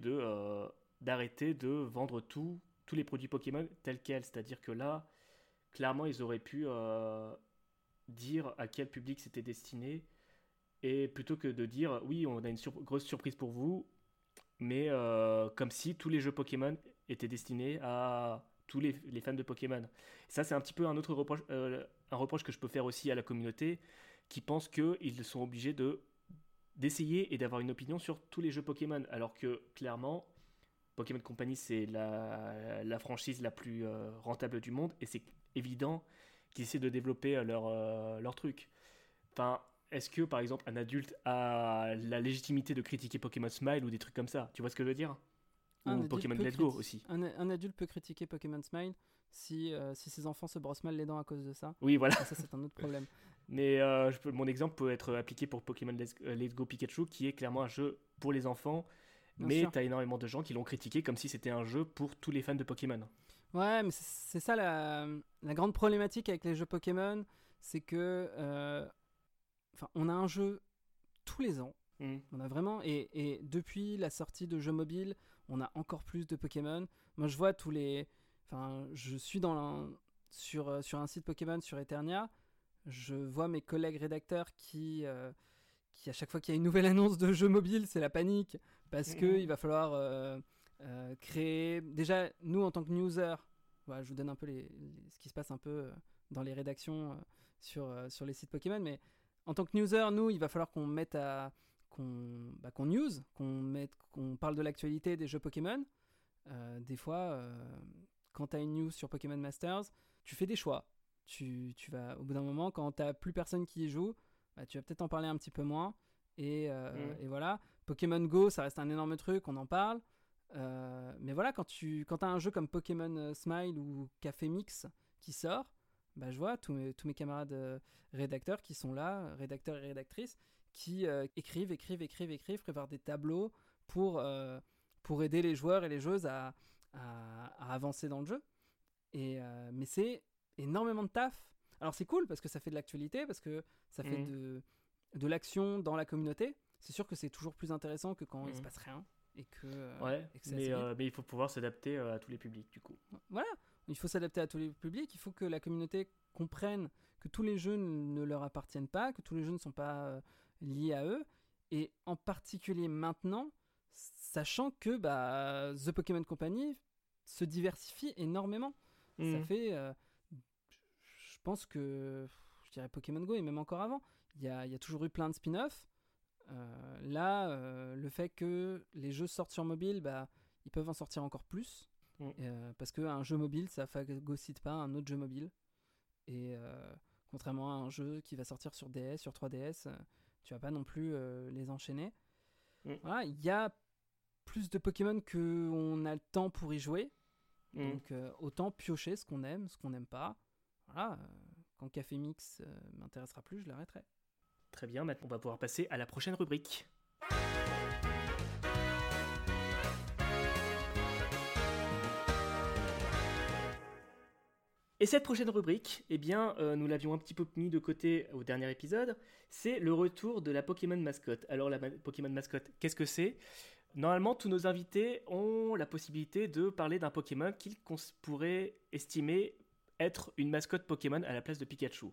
d'arrêter de vendre tout, tous les produits Pokémon tels quels? C'est-à-dire que là, clairement, ils auraient pu dire à quel public c'était destiné, et plutôt que de dire oui, on a une grosse surprise pour vous, mais comme si tous les jeux Pokémon étaient destinés à tous les, fans de Pokémon. Ça, c'est un petit peu un autre reproche, euh, un reproche que je peux faire aussi à la communauté qui pense qu'ils sont obligés de d'essayer et d'avoir une opinion sur tous les jeux Pokémon, alors que clairement, Pokémon Company, c'est la, franchise la plus euh, rentable du monde, et c'est évident qu'ils essaient de développer euh, leur, leur truc. Enfin, est-ce que, par exemple, un adulte a la légitimité de critiquer Pokémon Smile ou des trucs comme ça? Tu vois ce que je veux dire? Ou Pokémon Let's Go aussi. Un, un adulte peut critiquer Pokémon Smile si, euh, si ses enfants se brossent mal les dents à cause de ça. Oui, voilà. Et ça, c'est un autre problème. Mais euh, je peux- mon exemple peut être appliqué pour Pokémon Let's, euh, Let's Go Pikachu, qui est clairement un jeu pour les enfants, Bien mais sûr. t'as énormément de gens qui l'ont critiqué comme si c'était un jeu pour tous les fans de Pokémon. Ouais, mais c'est ça la, la grande problématique avec les jeux Pokémon, c'est que euh, enfin, on a un jeu tous les ans. Mm. On a vraiment et, et depuis la sortie de jeux mobiles, on a encore plus de Pokémon. Moi, je vois tous les, enfin, je suis dans un- sur euh, sur un site Pokémon sur Eternia, je vois mes collègues rédacteurs qui euh, qui à chaque fois qu'il y a une nouvelle annonce de jeu mobile, c'est la panique parce que il va falloir euh, euh, créer. Déjà, nous en tant que newser, voilà, je vous donne un peu les, les- ce qui se passe un peu dans les rédactions sur sur les sites Pokémon, mais en tant que newser, nous, il va falloir qu'on mette à qu'on bah, qu'on news, qu'on parle de l'actualité des jeux Pokémon. Euh, des fois, euh, quand tu as une news sur Pokémon Masters, tu fais des choix. Tu, tu vas, au bout d'un moment, quand tu plus personne qui y joue, bah, tu vas peut-être en parler un petit peu moins. Et, euh, Mm. et voilà. Pokémon Go, ça reste un énorme truc, on en parle. Mais voilà, quand tu quand as un jeu comme Pokémon Smile ou Café Mix qui sort, bah, je vois tous mes, tous mes camarades rédacteurs qui sont là, rédacteurs et rédactrices, qui euh, écrivent, écrivent, écrivent, écrivent, préparent des tableaux pour, euh, pour aider les joueurs et les joueuses à, à, à avancer dans le jeu. Et, euh, mais c'est énormément de taf. Alors c'est cool parce que ça fait de l'actualité, parce que ça fait Mhm. de, de l'action dans la communauté. C'est sûr que c'est toujours plus intéressant que quand il se Mhm. passe rien. Et que, euh, Ouais, et que c'est mais, mais il faut pouvoir s'adapter à tous les publics du coup. voilà, il faut s'adapter à tous les publics, il faut que la communauté comprenne que tous les jeux ne leur appartiennent pas, que tous les jeux ne sont pas liés à eux, et en particulier maintenant, sachant que bah, The Pokémon Company se diversifie énormément. Ça Mhm. fait, euh, je pense que, je dirais Pokémon Go et même encore avant, il y a, y a toujours eu plein de spin-offs. Euh, là, euh, le fait que les jeux sortent sur mobile, bah, ils peuvent en sortir encore plus. Mm. Euh, parce qu'un jeu mobile, ça phagocyte pas un autre jeu mobile. Et contrairement à un jeu qui va sortir sur DS, sur 3DS, euh, tu vas pas non plus euh, les enchaîner. Mm. Voilà, il y a plus de Pokémon que on a le temps pour y jouer. Mhm. Donc euh, autant piocher ce qu'on aime, ce qu'on n'aime pas. Voilà, euh, quand Café Mix m'intéressera plus, je l'arrêterai. Très bien, maintenant on va pouvoir passer à la prochaine rubrique. Et cette prochaine rubrique, eh bien, euh, nous l'avions un petit peu mis de côté au dernier épisode, c'est le retour de la Pokémon mascotte. Alors la Pokémon mascotte, qu'est-ce que c'est? Normalement, tous nos invités ont la possibilité de parler d'un Pokémon qu'ils pourraient estimer être une mascotte Pokémon à la place de Pikachu.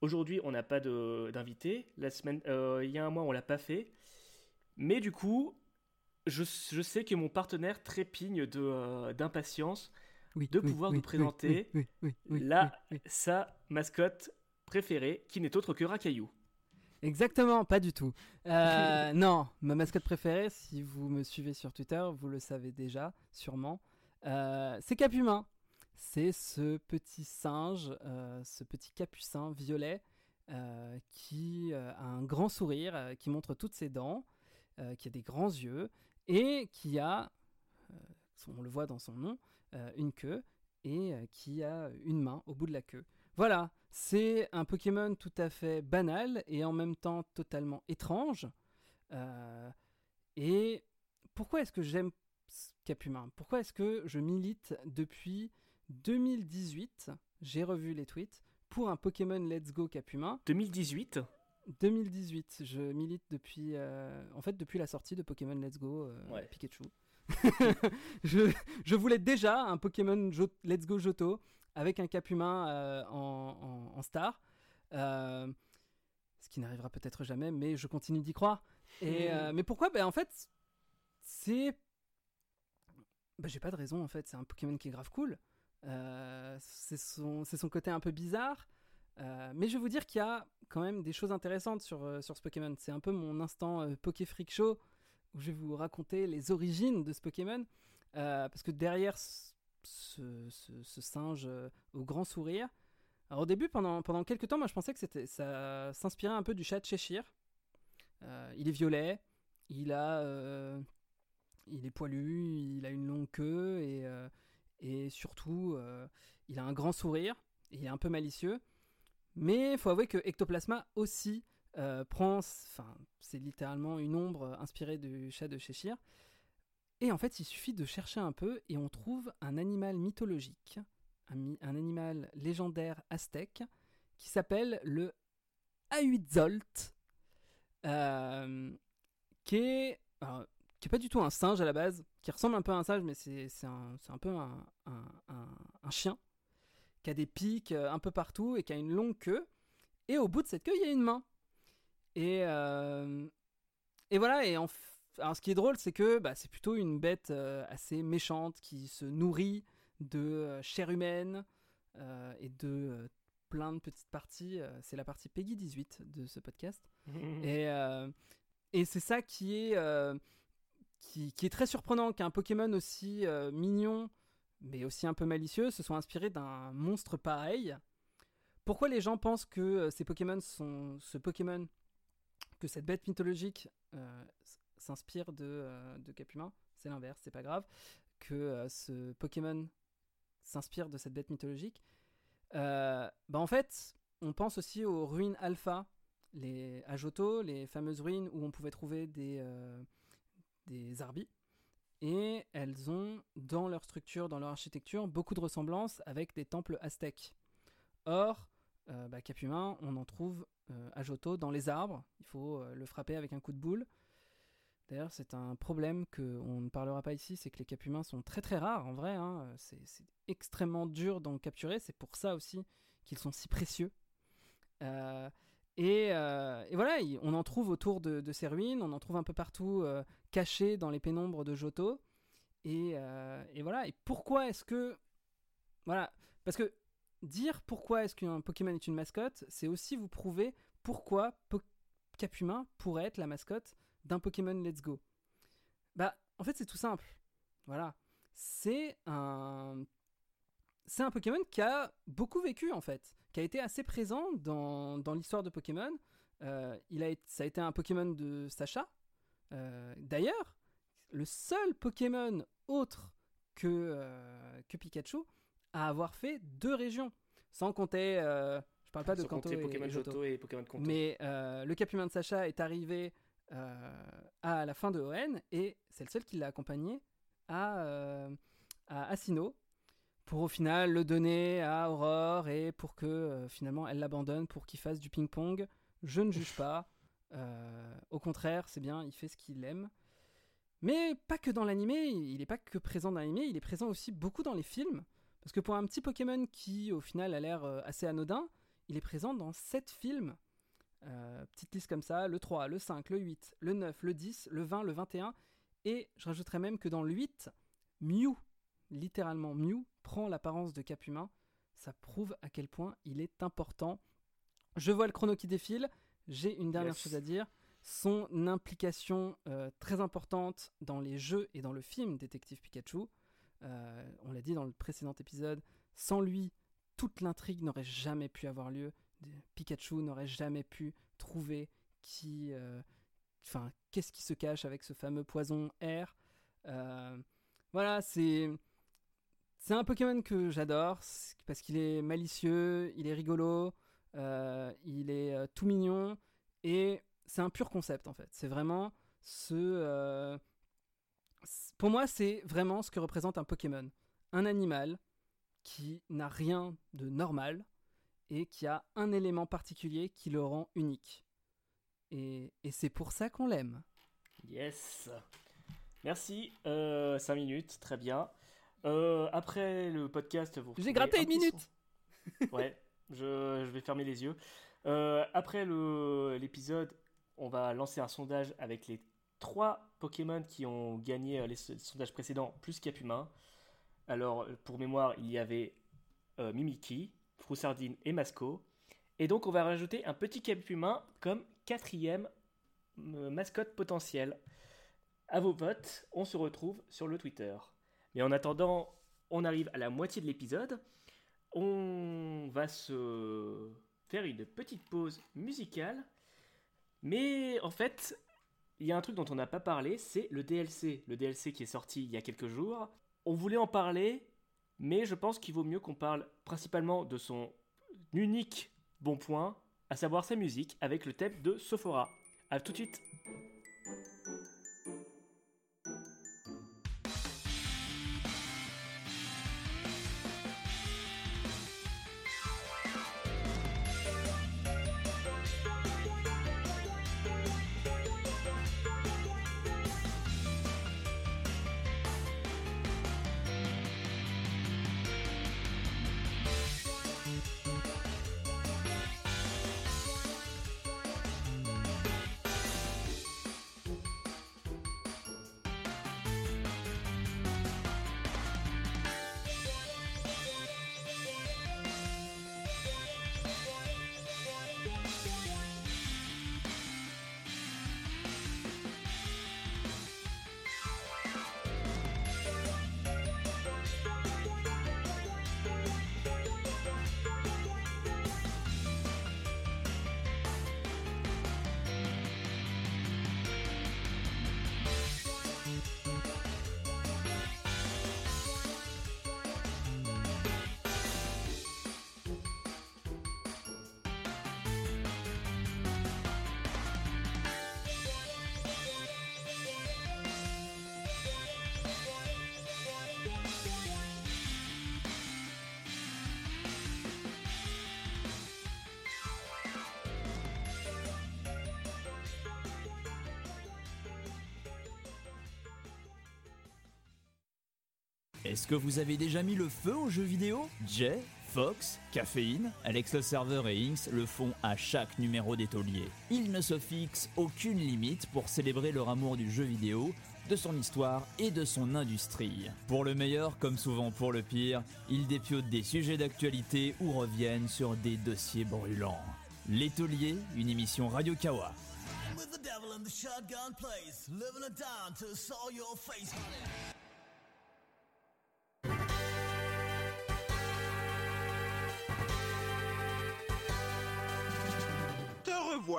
Aujourd'hui, on n'a pas d'invité. La semaine, euh, il y a un mois, on l'a pas fait. Mais du coup, je, sais que mon partenaire trépigne euh, d'impatience Oui, De pouvoir nous présenter la- sa mascotte préférée, qui n'est autre que Rakayu. Exactement, pas du tout. Euh, non, ma mascotte préférée, si vous me suivez sur Twitter, vous le savez déjà, sûrement. Euh, c'est Capumin. C'est ce petit singe, euh, ce petit capucin violet euh, qui a un grand sourire, qui montre toutes ses dents, qui a des grands yeux et qui a, on le voit dans son nom, une queue et euh, qui a une main au bout de la queue. Voilà, c'est un Pokémon tout à fait banal et en même temps totalement étrange. Euh, et pourquoi est-ce que j'aime Capumin? Pourquoi est-ce que je milite depuis 2018 J'ai revu les tweets pour un Pokémon Let's Go Capumin. 2018 2018, je milite depuis, euh, en fait, depuis la sortie de Pokémon Let's Go euh, Ouais. Pikachu. je, je voulais déjà un Pokémon Jo- Let's Go Johto avec un Capumin euh, en, en- en star. Euh, ce qui n'arrivera peut-être jamais, mais je continue d'y croire. Et, Hmm. euh, mais pourquoi? Ben, En fait, c'est. Ben, J'ai pas de raison, en fait. C'est un Pokémon qui est grave cool. C'est son, côté un peu bizarre. Euh, mais je vais vous dire qu'il y a quand même des choses intéressantes sur, euh, sur ce Pokémon. C'est un peu mon instant euh, Poké Freak Show où je vais vous raconter les origines de ce Pokémon. Euh, parce que derrière ce, singe euh, au grand sourire, alors au début, pendant, pendant quelques temps, moi je pensais que ça s'inspirait un peu du chat de Cheshire. Euh, il est violet, il a, il est poilu, il a une longue queue et, et surtout, il a un grand sourire. Il est un peu malicieux. Mais il faut avouer que Ectoplasma aussi euh. Enfin, c'est littéralement une ombre inspirée du chat de Cheshire. Et en fait, il suffit de chercher un peu et on trouve un animal mythologique, un, animal légendaire aztèque qui s'appelle le Ahuizolt, euh, qui est. pas du tout un singe à la base, qui ressemble un peu à un singe, mais c'est un, un peu un, un- un- un chien, qui a des pics euh, un peu partout et qui a une longue queue. Et au bout de cette queue, il y a une main. Et, euh, et voilà, et en alors, ce qui est drôle, c'est que bah, c'est plutôt une bête euh, assez méchante qui se nourrit de euh, chair humaine euh, et de plein de petites parties. c'est la partie Peggy 18 de ce podcast. Et, et c'est ça qui est, qui, qui est très surprenant qu'un Pokémon aussi mignon, mais aussi un peu malicieux, se soit inspiré d'un monstre pareil. Pourquoi les gens pensent que ces Pokémon sont. Ce Pokémon, que cette bête mythologique euh, s'inspire de, euh, C'est l'inverse, c'est pas grave. Que euh, ce Pokémon s'inspire de cette bête mythologique. Euh, bah en fait, on pense aussi aux ruines alpha les, à Johto, les fameuses ruines où on pouvait trouver des, des arbis. Et elles ont, dans leur structure, dans leur architecture, beaucoup de ressemblances avec des temples aztèques. Or, euh, bah, Capumin, on en trouve à Johto dans les arbres. Il faut euh, le frapper avec un coup de boule. D'ailleurs, c'est un problème qu'on ne parlera pas ici, c'est que les capumins sont très très rares en vrai. hein. C'est extrêmement dur d'en capturer. C'est pour ça aussi qu'ils sont si précieux. Euh, et, euh, voilà, il- on en trouve autour de, ces ruines, on en trouve un peu partout euh, cachés dans les pénombres de Johto. Et, euh, et voilà, et pourquoi est-ce que. Voilà, parce que dire pourquoi est-ce qu'un Pokémon est une mascotte, c'est aussi vous prouver pourquoi Po- Capumin pourrait être la mascotte d'un Pokémon Let's Go. Bah, en fait, c'est tout simple. Voilà. C'est un. C'est un Pokémon qui a beaucoup vécu, en fait. Qui a été assez présent dans, dans l'histoire de Pokémon. Euh, il a, ça a été un Pokémon de Sacha. Euh, D'ailleurs, le seul Pokémon autre que, euh, que Pikachu à avoir fait deux régions. Sans compter. euh, je parle pas de Kanto et, Pokémon Johto. Et Pokémon Kanto. Mais euh, le Capumin de Sacha est arrivé euh, à la fin de ON et c'est le seul qui l'a accompagné à, euh, à Asino pour au final le donner à Aurore et pour que euh, finalement elle l'abandonne pour qu'il fasse du ping-pong. Je ne juge pas. Au contraire, c'est bien, il fait ce qu'il aime. Mais pas que dans l'animé, il n'est pas que présent dans l'animé, il est présent aussi beaucoup dans les films. Parce que pour un petit Pokémon qui au final a l'air euh, assez anodin, il est présent dans 7 films. Euh, petite liste comme ça, le 3, le 5, le 8, le 9, le 10, le 20, le 21. Et je rajouterais même que dans le 8, Mew, littéralement Mew, prend l'apparence de Capumin. Ça prouve à quel point il est important. Je vois le chrono qui défile. J'ai une dernière Yes. chose à dire. Son implication euh, très importante dans les jeux et dans le film Détective Pikachu. Euh, on l'a dit dans le précédent épisode. Sans lui, toute l'intrigue n'aurait jamais pu avoir lieu. Pikachu n'aurait jamais pu trouver qui, euh, enfin, qu'est-ce qui se cache avec ce fameux poison air. Euh, voilà, c'est c'est un Pokémon que j'adore parce qu'il est malicieux, il est rigolo, il est tout mignon et c'est un pur concept en fait. C'est vraiment ce, pour moi, c'est vraiment ce que représente un Pokémon, un animal qui n'a rien de normal et qui a un élément particulier qui le rend unique. Et, et c'est pour ça qu'on l'aime. Yes. Merci. 5 minutes, très bien. Euh, après le podcast, vous. J'ai gratté un une minute. Ouais, je, je vais fermer les yeux. Euh, après l'épisode, on va lancer un sondage avec les trois Pokémon qui ont gagné euh, les so- sondages précédents, plus Capumin. Alors, euh, pour mémoire, il y avait euh, Mimiki, Froussardine et Masco. Et donc, on va rajouter un petit Capumin comme quatrième euh, mascotte potentielle. À vos votes, on se retrouve sur le Twitter. Mais en attendant, on arrive à la moitié de l'épisode. On va se faire une petite pause musicale. Mais en fait, il y a un truc dont on n'a pas parlé, c'est le DLC. Le DLC qui est sorti il y a quelques jours. On voulait en parler, mais je pense qu'il vaut mieux qu'on parle principalement de son unique bon point, à savoir sa musique, avec le thème de Sophora. A tout de suite Est-ce que vous avez déjà mis le feu aux jeux vidéo? Jay, Fox, Caféine, Alex le serveur et Inks le font à chaque numéro des tauliers. Ils ne se fixent aucune limite pour célébrer leur amour du jeu vidéo, de son histoire et de son industrie. Pour le meilleur comme souvent pour le pire, ils dépiotent des sujets d'actualité ou reviennent sur des dossiers brûlants. Les Tauliers, une émission Radio Kawa.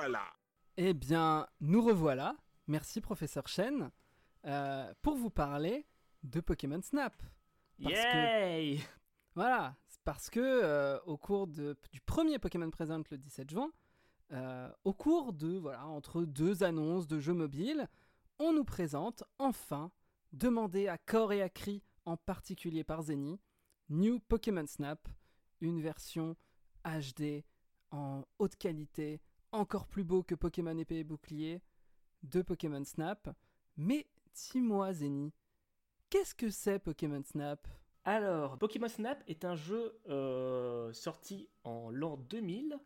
Revoilà. Eh bien, nous revoilà. Merci, professeur Chen, euh, pour vous parler de Pokémon Snap. Parce que- Yay Voilà, c'est parce que euh, au cours de- du premier Pokémon Present le 17 juin, euh, au cours de voilà entre deux annonces de jeux mobiles, on nous présente enfin, demandé à corps et à cri, en particulier par Zeni, New Pokémon Snap, une version HD en haute qualité, encore plus beau que Pokémon épée et bouclier, de Pokémon Snap. Mais dis-moi Zeni, qu'est-ce que c'est Pokémon Snap? Alors, Pokémon Snap est un jeu euh, sorti en l'an 2000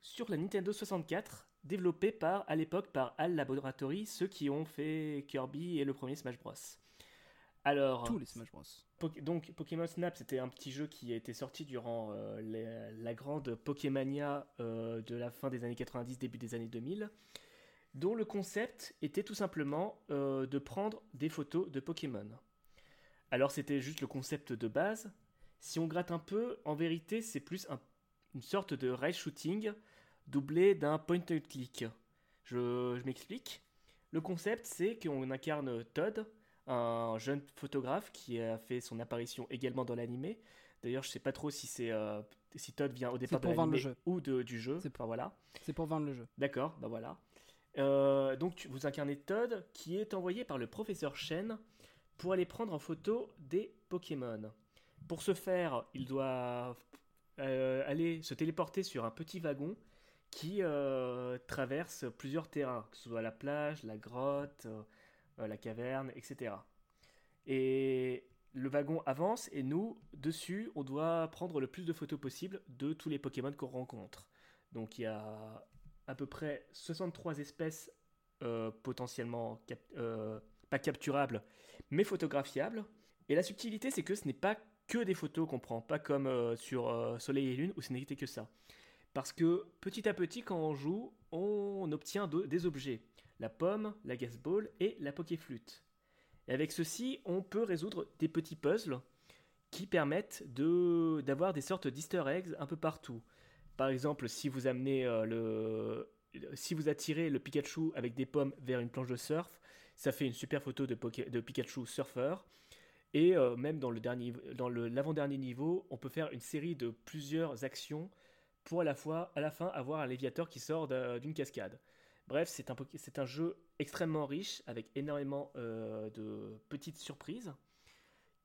sur la Nintendo 64, développé par, à l'époque par HAL Laboratory, ceux qui ont fait Kirby et le premier Smash Bros. Alors, Tous les Smash Bros. Donc Pokémon Snap, c'était un petit jeu qui a été sorti durant euh, la grande Pokémania euh, de la fin des années 90, début des années 2000, dont le concept était tout simplement euh, de prendre des photos de Pokémon. Alors c'était juste le concept de base. Si on gratte un peu, en vérité, c'est plus un- une sorte de rail shooting doublé d'un point and click. Je, je m'explique. Le concept, c'est qu'on incarne Todd, un jeune photographe qui a fait son apparition également dans l'animé. D'ailleurs, je sais pas trop si c'est euh, si Todd vient au départ de pour vendre le l'animé jeu. ou de- du jeu. C'est- Enfin, voilà. C'est pour vendre le jeu. D'accord, bah voilà. Euh, donc tu- vous incarnez Todd qui est envoyé par le professeur Shen pour aller prendre en photo des Pokémon. Pour ce faire, il doit euh, aller se téléporter sur un petit wagon qui traverse plusieurs terrains, que ce soit la plage, la grotte, la caverne, etc. Et le wagon avance et nous, dessus, on doit prendre le plus de photos possible de tous les Pokémon qu'on rencontre. Donc il y a à peu près 63 espèces euh, potentiellement euh, pas capturables, mais photographiables. Et la subtilité, c'est que ce n'est pas que des photos qu'on prend, pas comme euh, sur euh, Soleil et Lune où ce n'était que ça. Parce que petit à petit, quand on joue, on obtient de- des objets la pomme, la gasball et la pokéflûte. Et avec ceci, on peut résoudre des petits puzzles qui permettent de d'avoir des sortes d'easter eggs un peu partout. Par exemple, si vous amenez euh, le si vous attirez le Pikachu avec des pommes vers une planche de surf, ça fait une super photo de, Poké- de Pikachu surfeur. Et euh, même dans le dans le l'avant-dernier niveau, on peut faire une série de plusieurs actions pour à la fois, à la fin, avoir un Léviateur qui sort d'un- d'une cascade. Bref, c'est un, Poké- c'est un jeu extrêmement riche avec énormément euh, de petites surprises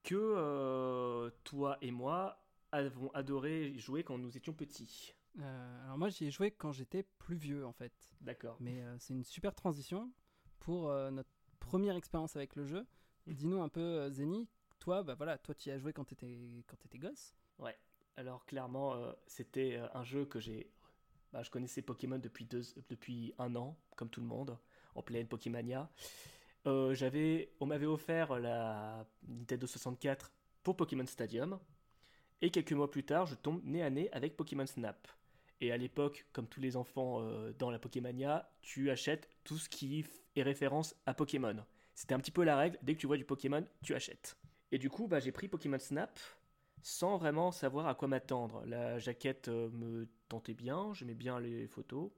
que euh, toi et moi avons adoré jouer quand nous étions petits. Euh, alors moi j'y ai joué quand j'étais plus vieux en fait. D'accord. Mais c'est une super transition pour notre première expérience avec le jeu. Mm. Dis-nous un peu Zeni, toi bah voilà, toi tu y as joué quand t'étais quand t'étais gosse. Alors clairement, c'était un jeu que j'ai... bah, je connaissais Pokémon depuis, un an, comme tout le monde, en pleine Pokémania. Euh, on m'avait offert la Nintendo 64 pour Pokémon Stadium. Et quelques mois plus tard, je tombe nez à nez avec Pokémon Snap. Et à l'époque, comme tous les enfants euh, dans la Pokémania, tu achètes tout ce qui est référence à Pokémon. C'était un petit peu la règle, dès que tu vois du Pokémon, tu achètes. Et du coup, bah, j'ai pris Pokémon Snap sans vraiment savoir à quoi m'attendre. La jaquette euh, me tentait bien, j'aimais bien les photos.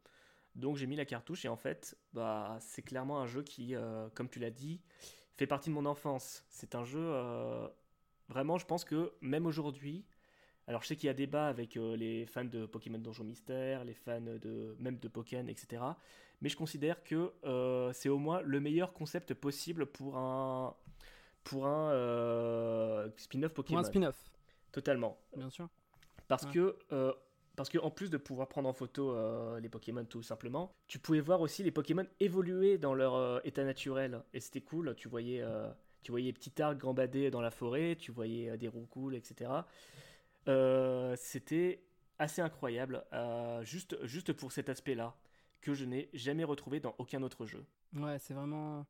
Donc j'ai mis la cartouche et en fait, bah, c'est clairement un jeu qui, euh, comme tu l'as dit, fait partie de mon enfance. C'est un jeu, euh, vraiment, je pense que même aujourd'hui, alors je sais qu'il y a débat avec euh, les fans de Pokémon Donjon Mystère, les fans de même de Pokémon, etc. Mais je considère que c'est au moins le meilleur concept possible pour un pour un spin-off Pour Pokémon. un spin-off, Totalement. bien sûr. Parce Ouais. que euh, parce que en plus de pouvoir prendre en photo euh, les Pokémon tout simplement, tu pouvais voir aussi les Pokémon évoluer dans leur euh, état naturel et c'était cool. Tu voyais euh, Tu voyais des petits gambadés dans la forêt, tu voyais des roucoules, etc. C'était assez incroyable, juste, juste pour cet aspect-là, que je n'ai jamais retrouvé dans aucun autre jeu. Ouais, c'est vraiment,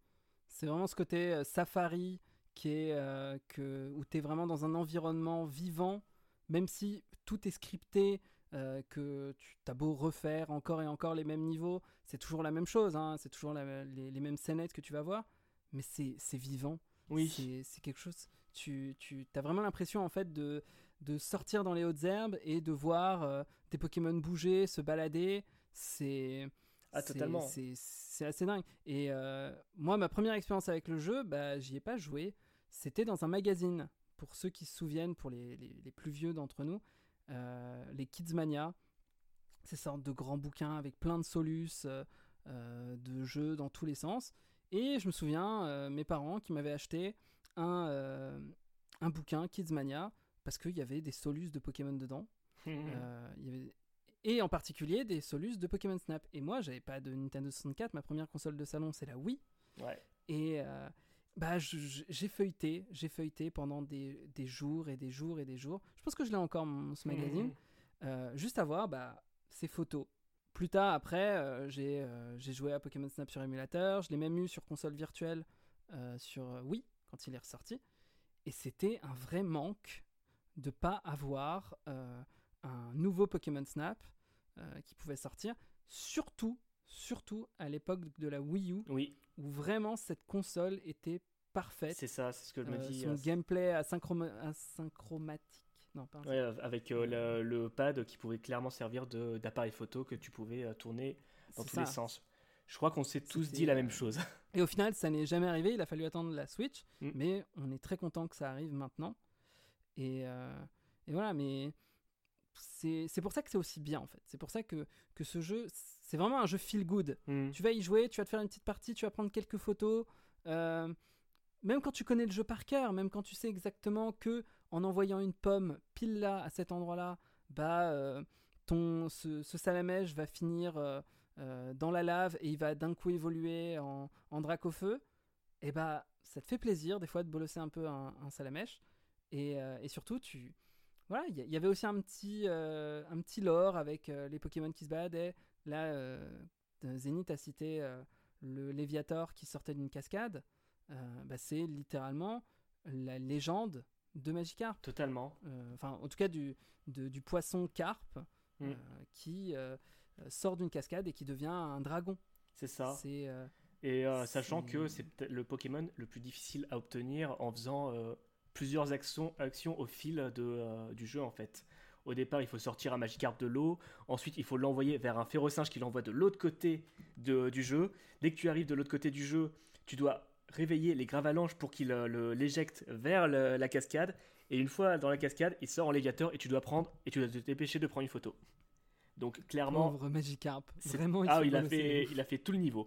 c'est vraiment ce côté safari qui est euh, que où tu es vraiment dans un environnement vivant, même si tout est scripté, euh, que tu as beau refaire encore et encore les mêmes niveaux, c'est toujours la même chose, hein, c'est toujours la- les, les mêmes scénettes que tu vas voir, mais c'est vivant. Oui, C'est- quelque chose. Tu, tu as vraiment l'impression en fait de, de sortir dans les hautes herbes et de voir euh, tes Pokémon bouger, se balader. C'est. Ah, totalement. C'est assez dingue. Et euh, moi, ma première expérience avec le jeu, bah, j'y ai pas joué. C'était dans un magazine. Pour ceux qui se souviennent, pour les, les- les plus vieux d'entre nous, euh, les Kidsmania, ces sortes de grands bouquins avec plein de solus, euh, euh, de jeux dans tous les sens. Et je me souviens, mes parents qui m'avaient acheté un, un bouquin Kidsmania parce qu'il y avait des solus de Pokémon dedans. Euh, il y avait... Et en particulier des solus de Pokémon Snap. Et moi, j'avais pas de Nintendo 64. Ma première console de salon, c'est la Wii. ouais. Et euh, bah, j'ai feuilleté, j'ai feuilleté pendant des, des jours et des jours et des jours. Je pense que je l'ai encore, mon, ce magazine. Mhm. Euh, juste à voir bah, ces photos. Plus tard, après, euh, j'ai joué à Pokémon Snap sur émulateur. Je l'ai même eu sur console virtuelle sur Wii quand il est ressorti. Et c'était un vrai manque de pas avoir un nouveau Pokémon Snap euh, qui pouvait sortir. Surtout, surtout à l'époque de la Wii U, Oui, où vraiment cette console était parfaite. c'est ça, c'est ce que je me Euh, dis. son euh, gameplay asynchroma- asynchromatique. Non, pas Ouais, avec le, le pad qui pouvait clairement servir d'appareil photo que tu pouvais tourner dans tous les sens. Je crois qu'on s'est tous dit la même chose. Et au final, ça n'est jamais arrivé. Il a fallu attendre la Switch. Mm. Mais on est très content que ça arrive maintenant. Et, euh, et voilà, mais c'est pour ça que c'est aussi bien en fait. C'est pour ça que, que ce jeu, c'est vraiment un jeu feel good. Hmm. Tu vas y jouer, tu vas te faire une petite partie, tu vas prendre quelques photos. euh, même quand tu connais le jeu par cœur, même quand tu sais exactement que en envoyant une pomme pile là, à cet endroit-là, bah, euh, ton, ce, ce salamèche va finir euh, dans la lave et il va d'un coup évoluer en, en drac au feu, et bah ça te fait plaisir des fois de bolosser un peu un, un salamèche. Et, et surtout, tu. Voilà, il y, avait aussi un petit, euh, un petit lore avec euh, les Pokémon qui se baladaient. Là, euh, Zenith a cité euh, le Léviator qui sortait d'une cascade. Euh, bah, c'est littéralement la légende de Magikarp. Totalement. Euh, Enfin, en tout cas, du, de- du poisson carpe Mm. euh, qui euh, euh, sort d'une cascade et qui devient un dragon. C'est ça. C'est. euh, Et euh, sachant que c'est peut-être le Pokémon le plus difficile à obtenir en faisant euh, plusieurs actions, actions au fil de, euh, du jeu en fait. Au départ, il faut sortir un Magikarp de l'eau. Ensuite, il faut l'envoyer vers un Férocinge qui l'envoie de l'autre côté de- du jeu. Dès que tu arrives de l'autre côté du jeu, tu dois réveiller les gravalanches pour qu'il euh, l'éjecte vers le- la cascade. Et une fois dans la cascade, il sort en léviateur et tu dois prendre et tu dois te dépêcher de prendre une photo. Donc clairement, Pauvre Magikarp. c'est- Vraiment, il ah, il a, fait, il a fait tout le niveau.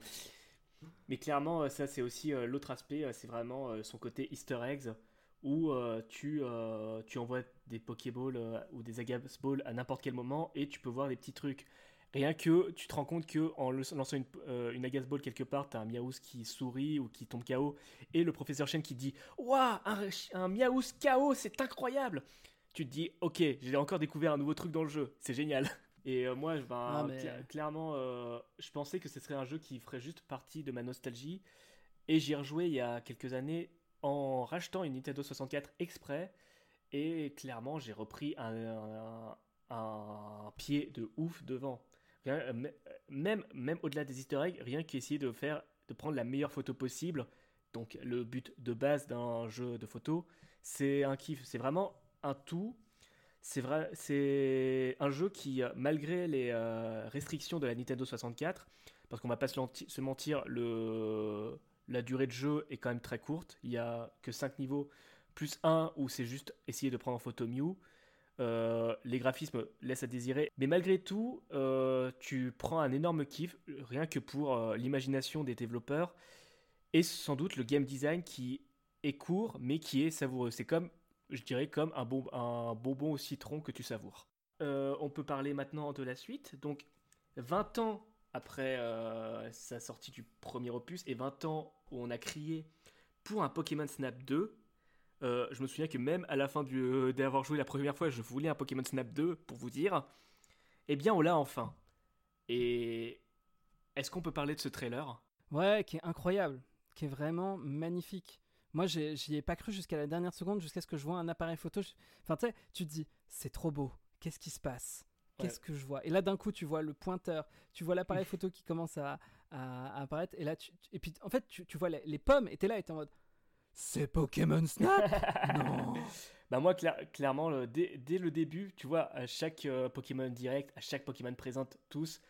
Mais clairement, euh, ça c'est aussi euh, l'autre aspect, c'est vraiment euh, son côté Easter eggs, où euh, tu, euh, tu envoies des Pokéballs euh, ou des Agass Balls à n'importe quel moment et tu peux voir des petits trucs. Rien que tu te rends compte que en lançant une, une Ball quelque part, t'as un Miaouz qui sourit ou qui tombe KO, et le professeur Chen qui dit Waouh, un, un Miaouz KO, c'est incroyable Tu te dis Ok, j'ai encore découvert un nouveau truc dans le jeu, c'est génial. Et moi, ben, Ah, mais- clairement, je pensais que ce serait un jeu qui ferait juste partie de ma nostalgie. Et j'y ai rejoué il y a quelques années en rachetant une Nintendo 64 exprès. Et clairement, j'ai repris un, pied de ouf devant. Euh, m- même même au-delà des easter eggs, rien qu'essayer de faire, de prendre la meilleure photo possible. Donc le but de base d'un jeu de photo, c'est un kiff. C'est vraiment un tout. C'est vrai, c'est un jeu qui, euh, malgré les euh, restrictions de la Nintendo 64, parce qu'on va pas se mentir, le, la durée de jeu est quand même très courte. Il y a que 5 niveaux, plus un où c'est juste essayer de prendre en photo Mew. Euh, les graphismes laissent à désirer, mais malgré tout, euh, tu prends un énorme kiff, rien que pour euh, l'imagination des développeurs, et sans doute le game design qui est court, mais qui est savoureux. C'est comme, je dirais, comme un, bon, un bonbon au citron que tu savoures. On peut parler maintenant de la suite. Donc, 20 ans après euh, sa sortie du premier opus, et 20 ans où on a crié pour un Pokémon Snap 2, euh, je me souviens que même à la fin euh, d'avoir joué la première fois, je voulais un Pokémon Snap 2 pour vous dire. Eh bien, on l'a enfin. Et est-ce qu'on peut parler de ce trailer? Ouais, qui est incroyable, qui est vraiment magnifique. Moi, j'y ai pas cru jusqu'à la dernière seconde, jusqu'à ce que je vois un appareil photo. Enfin, tu sais, tu te dis, c'est trop beau. Qu'est-ce qui se passe? Qu'est-ce que je vois? Et là, d'un coup, tu vois le pointeur, tu vois l'appareil photo qui commence à, à- à apparaître. Et là, tu, et puis, en fait, tu, tu vois les, les pommes. Et t'es là, et t'es en mode, c'est Pokémon Snap Non Bah moi, cla- clairement, le- dès, dès le début, tu vois, à chaque euh, Pokémon direct, à chaque Pokémon présente tous,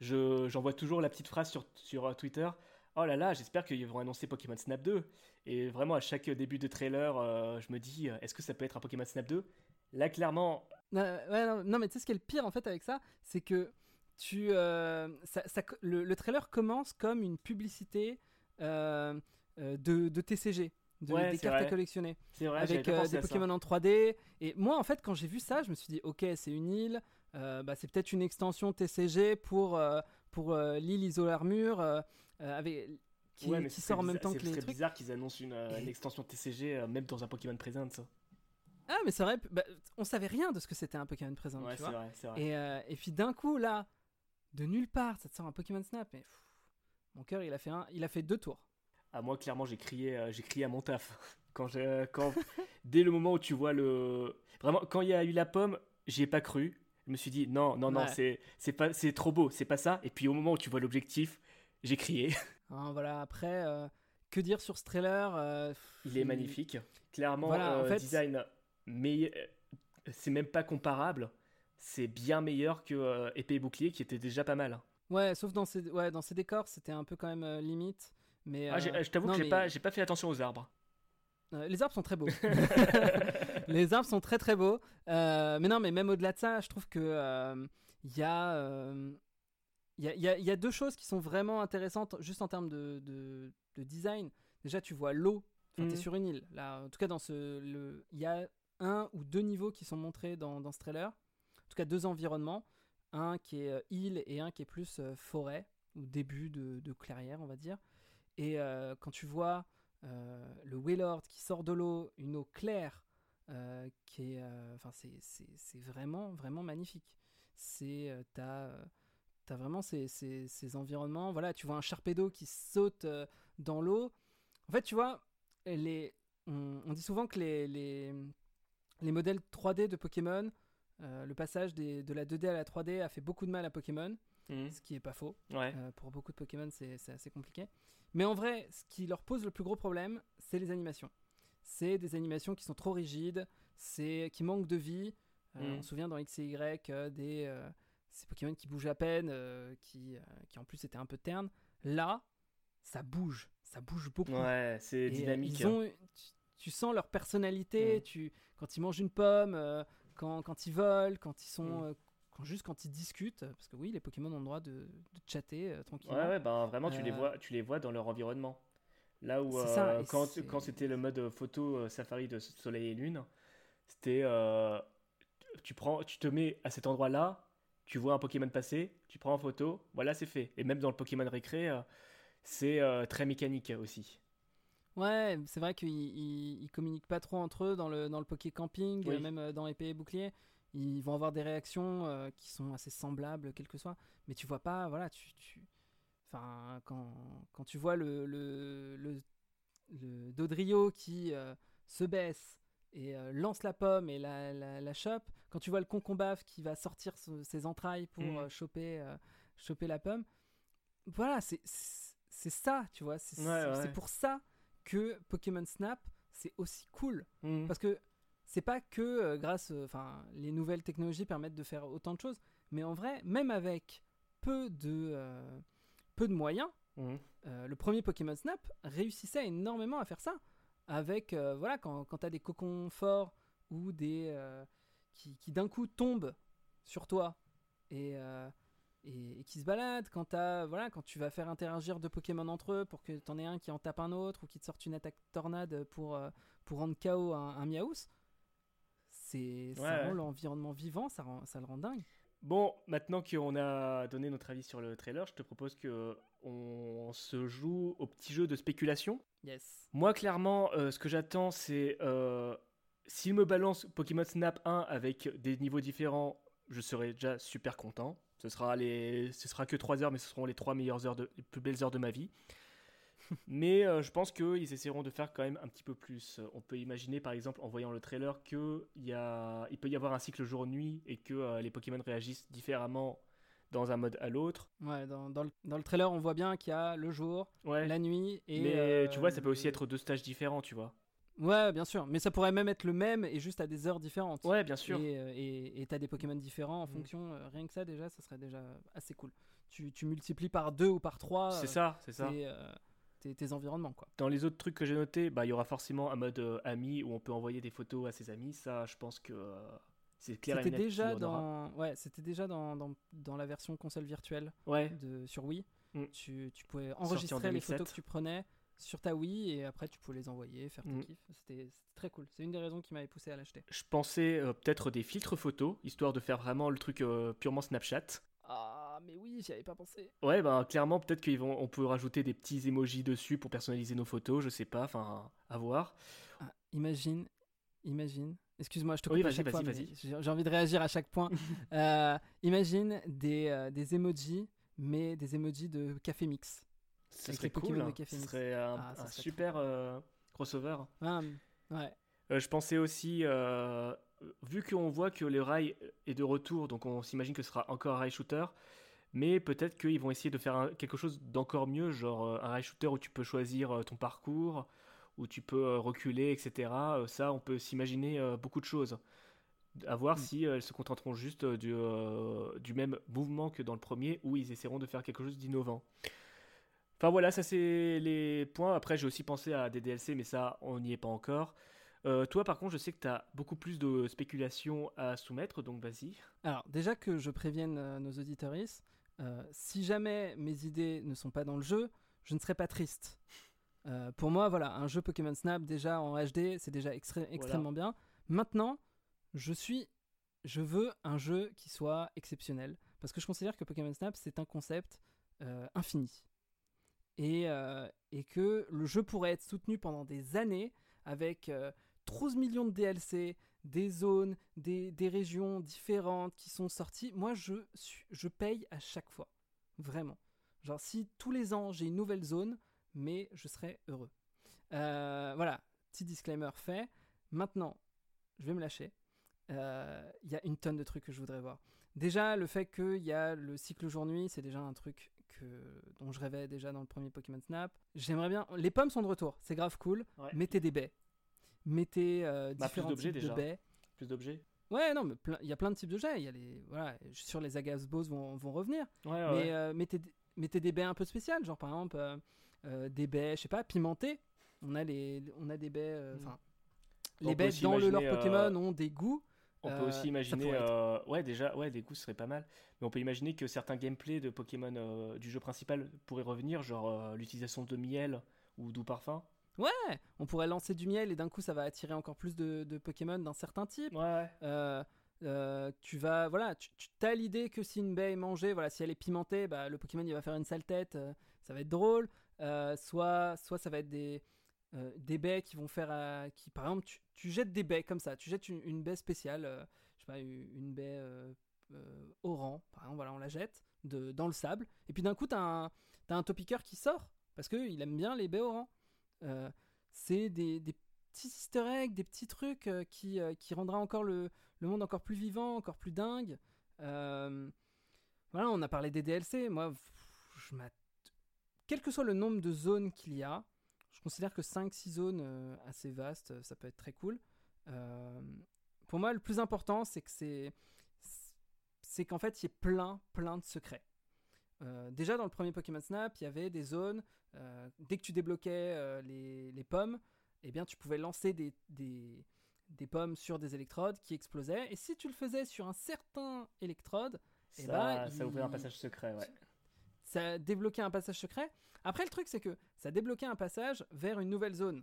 je, j'envoie toujours la petite phrase sur, sur euh, Twitter. Oh là là, j'espère qu'ils vont annoncer Pokémon Snap 2. Et vraiment, à chaque début de trailer, euh, je me dis, est-ce que ça peut être un Pokémon Snap 2 Là, clairement, Non, ouais, non, non, mais tu sais ce qui est le pire en fait avec ça, c'est que tu, euh, ça, ça- le, le trailer commence comme une publicité euh, euh, de, de TCG, de, Ouais, des c'est cartes à collectionner, c'est vrai, avec des ça. Pokémon en 3D. Et moi en fait, quand j'ai vu ça, je me suis dit, ok, c'est une île, bah, c'est peut-être une extension TCG pour, pour l'île Isolarmure, avec, qui, Ouais, sort en même temps c'est que les trucs. bizarre qu'ils annoncent une, Et- une extension TCG, même dans un Pokémon Present. Ah, mais c'est vrai, bah, on savait rien de ce que c'était un Pokémon présent, Ouais, tu vois. vrai. Et, euh, et puis d'un coup, là, de nulle part, ça te sort un Pokémon Snap. Pff, mon cœur, il a fait un, il a fait deux tours. Ah, moi, clairement, j'ai crié, euh, j'ai crié à mon taf. Quand quand, dès le moment où tu vois le. Vraiment, quand il y a eu la pomme, j'y ai pas cru. Je me suis dit, non, non, non, Ouais. c'est, c'est, pas, c'est trop beau, c'est pas ça. Et puis au moment où tu vois l'objectif, j'ai crié. Hein, voilà. Après, euh, que dire sur ce trailer Il est magnifique. Clairement, Voilà, en fait- design, mais c'est même pas comparable. C'est bien meilleur que euh, Épée et Bouclier, qui était déjà pas mal. Ouais, sauf dans ces, ouais, dans ces décors, c'était un peu quand même euh, limite. Mais Ah, euh, je t'avoue que j'ai mais, pas, j'ai pas fait attention aux arbres. euh, les arbres sont très beaux. les arbres sont très très beaux. Euh, mais non, mais même au-delà de ça, je trouve que euh, il y a. euh, y, a, il y il y a deux choses qui sont vraiment intéressantes juste en termes de, de- de design. Déjà, tu vois l'eau. Enfin, t'es Mhm. sur une île. Là, en tout cas, dans ce, il y a un ou deux niveaux qui sont montrés dans, dans ce trailer. En tout cas, deux environnements. Un qui est euh, île et un qui est plus euh, forêt ou début de, de clairière, on va dire. Et euh, quand tu vois le Wailord qui sort de l'eau, une eau claire, qui est, c'est, vraiment, vraiment magnifique. C'est, t'as, t'as vraiment ces, ces, ces environnements. Voilà, tu vois un Sharpedo qui saute dans l'eau. En fait, tu vois, les, on, on dit souvent que les, les modèles 3D de Pokémon, euh, le passage des- de la 2D à la 3D a fait beaucoup de mal à Pokémon, Mhm. ce qui est pas faux. Ouais. Euh, pour beaucoup de Pokémon, c'est assez compliqué. Mais en vrai, ce qui leur pose le plus gros problème, c'est les animations. C'est des animations qui sont trop rigides, qui manquent de vie. Euh, Mhm. On se souvient dans X et Y des ces Pokémon qui bougent à peine, qui, qui en plus étaient un peu ternes. Là, ça bouge, ça bouge beaucoup. Ouais, c'est dynamique. ils ont, tu, sens leur personnalité. Mhm. Tu, quand ils mangent une pomme, euh, quand, quand ils volent, quand ils sont, Mhm. euh, quand, juste quand ils discutent, parce que oui, les Pokémon ont le droit de, de chatter euh, tranquillement. Ouais, ouais, ben vraiment, tu les vois, tu les vois dans leur environnement. Là où ça, quand, quand c'était le mode photo safari de Soleil et Lune, c'était tu prends, tu te mets à cet endroit-là, tu vois un Pokémon passer, tu prends en photo, voilà, c'est fait. Et même dans le Pokémon récré, c'est très mécanique aussi. Ouais, c'est vrai qu'ils ils, ils communiquent pas trop entre eux dans le, dans le Poké Camping, Oui. même euh, dans Épée et Bouclier. Ils vont avoir des réactions euh, qui sont assez semblables, quel que soit. Mais tu vois pas, voilà, tu. tu... Enfin, quand, quand tu vois le, le, le, le Dodrio qui euh, se baisse et euh, lance la pomme et la, la, la chope, quand tu vois le Concombaf qui va sortir ce- ses entrailles pour euh, choper, choper la pomme, voilà, c'est ça, tu vois. C'est Ouais, c'est- ouais. c'est pour ça que Pokémon Snap, c'est aussi cool. Mhm. Parce que c'est pas que euh, grâce, euh, enfin, les nouvelles technologies permettent de faire autant de choses, mais en vrai, même avec peu de, euh, peu de moyens, Mhm. le premier Pokémon Snap réussissait énormément à faire ça. Avec, voilà, quand, quand tu as des cocons forts ou des. qui, qui d'un coup tombent sur toi et, et, et qui se baladent, quand, t'as- voilà, quand tu vas faire interagir deux Pokémon entre eux pour que tu en aies un qui en tape un autre ou qui te sorte une attaque tornade pour, euh, pour rendre KO un, un Miaous, c'est, ça Ouais, rend ouais. l'environnement vivant, ça, rend, ça le rend dingue. Bon, maintenant qu'on a donné notre avis sur le trailer, je te propose que on se joue au petit jeu de spéculation. Yes. Moi, clairement, euh, ce que j'attends, c'est euh, s'il me balance Pokémon Snap 1 avec des niveaux différents, je serai déjà super content. Ce sera les, ce sera que 3 heures, mais ce seront les 3 meilleures heures de, les plus belles heures de ma vie. mais euh, je pense qu'ils essaieront de faire quand même un petit peu plus. On peut imaginer, par exemple, en voyant le trailer, que il y a, il peut y avoir un cycle jour-nuit et que euh, les Pokémon réagissent différemment dans un mode à l'autre. Ouais, dans, dans le, dans le trailer, on voit bien qu'il y a le jour, Ouais. la nuit et. mais euh, tu vois, ça peut aussi être deux stages différents, tu vois. Ouais, bien sûr. Mais ça pourrait même être le même et juste à des heures différentes. Ouais, bien sûr. Et euh, t'as des Pokémon différents en Mm. fonction. euh, rien que ça, déjà, ça serait déjà assez cool. Tu, tu multiplies par deux ou par trois. C'est euh, ça, c'est ça. tes, euh, tes, tes environnements, quoi. Dans les autres trucs que j'ai notés, bah, il y aura forcément un mode ami où on peut envoyer des photos à ses amis. Ça, je pense que c'est clair C'était déjà dans, ouais, c'était déjà dans, dans, dans la version console virtuelle Ouais, de sur Wii. Mm. Tu, tu pouvais en enregistrer les 2007. photos que tu prenais sur ta Wii et après tu pouvais les envoyer, faire ton Mm. kiff. C'était c'était très cool. C'est une des raisons qui m'avait poussé à l'acheter. je pensais euh, peut-être des filtres photos, histoire de faire vraiment le truc euh, purement Snapchat. Ah, mais oui, j'y avais pas pensé. Ouais, bah clairement, peut-être qu'ils vont, on peut rajouter des petits emojis dessus pour personnaliser nos photos, je sais pas, enfin, à voir. Ah, imagine, imagine. Excuse-moi, je te coupe Oui, à vas-y, chaque vas-y, fois. J'ai envie de réagir à chaque point. Euh, imagine des, des emojis, mais des emojis de café mix. Ce serait cool, Café ce serait un, Ah, ça un serait super euh, crossover. Ah, ouais. Euh, je pensais aussi, euh, vu qu'on voit que le rail est de retour, donc on s'imagine que ce sera encore un rail shooter, mais peut-être qu'ils vont essayer de faire un- quelque chose d'encore mieux, genre un rail shooter où tu peux choisir ton parcours, où tu peux reculer, etc. Ça, on peut s'imaginer beaucoup de choses. À voir Mm. si elles se contenteront juste du, euh, du même mouvement que dans le premier, ou ils essaieront de faire quelque chose d'innovant. Enfin voilà, ça c'est les points. Après, j'ai aussi pensé à des DLC, mais ça, on n'y est pas encore. Euh, toi, par contre, je sais que tu as beaucoup plus de spéculations à soumettre, donc vas-y. Alors, déjà que je prévienne euh, nos auditoristes, euh, si jamais mes idées ne sont pas dans le jeu, je ne serai pas triste. Euh, pour moi, voilà, un jeu Pokémon Snap déjà en HD, c'est déjà extré- extrêmement bien. Maintenant, je suis, je veux un jeu qui soit exceptionnel parce que je considère que Pokémon Snap c'est un concept infini et, euh, et que le jeu pourrait être soutenu pendant des années avec euh, 12 millions de DLC, des zones, des, des régions différentes qui sont sorties. Moi, je, je paye à chaque fois. Vraiment. Genre, si tous les ans j'ai une nouvelle zone, mais je serais heureux. Euh, voilà, petit disclaimer fait. Maintenant, je vais me lâcher. Euh, Il y a une tonne de trucs que je voudrais voir. Déjà, le fait qu'il y a le cycle jour-nuit, c'est déjà un truc que, dont je rêvais déjà dans le premier Pokémon Snap. J'aimerais bien. Les pommes sont de retour, c'est grave cool. Ouais. Mettez des baies. Mettez euh, Bah, plus différents d'objets, types déjà. de baies. Plus d'objets Ouais, non, mais il y a plein de types de jets. Il y a les, voilà, je suis sûr les Agasbos vont, vont revenir. Ouais, ouais. Mais euh, mettez, des- mettez des baies un peu spéciales, genre par exemple euh, euh, des baies, je sais pas, pimentées. On a les, on a des baies. Mm. Enfin, les baies dans le lore Pokémon ont des goûts. On Euh, peut aussi ça imaginer, être. euh, ouais déjà, ouais des coups ce serait pas mal. Mais on peut imaginer que certains gameplays de Pokémon euh, du jeu principal pourraient revenir, genre euh, l'utilisation de miel ou doux parfum. Ouais, on pourrait lancer du miel et d'un coup ça va attirer encore plus de, de Pokémon d'un certain type. Ouais. Euh, euh, tu vas, voilà, tu, tu as l'idée que si une baie est mangée, voilà, si elle est pimentée, bah, le Pokémon il va faire une sale tête, euh, ça va être drôle. Euh, soit, soit ça va être des, euh, des baies qui vont faire, euh, qui par exemple, tu, tu jettes des baies comme ça, tu jettes une, baie spéciale, euh, je sais pas, une, baie euh, euh, par exemple, voilà, on la jette de, dans le sable, et puis d'un coup t'as un, t'as un topiqueur qui sort parce qu'il aime bien les baies oran. C'est des, des petits easter eggs, des petits trucs qui, qui rendra encore le, le monde encore plus vivant, encore plus dingue. Voilà, on a parlé des DLC. Moi, je quel que soit le nombre de zones qu'il y a, considère que 5-6 zones euh, assez vastes, euh, ça peut être très cool. Euh, pour moi, le plus important, c'est que c'est c'est qu'en fait, il y ait plein, plein de secrets. Euh, déjà, dans le premier Pokémon Snap, il y avait des zones. euh, dès que tu débloquais euh, les, les pommes, eh bien, tu pouvais lancer des, des, des pommes sur des électrodes qui explosaient. Et si tu le faisais sur un certain électrode, Ça, Eh ben, ça ouvrait un passage secret, ouais. Ça débloquait un passage secret. Après, le truc, c'est que ça débloquait un passage vers une nouvelle zone.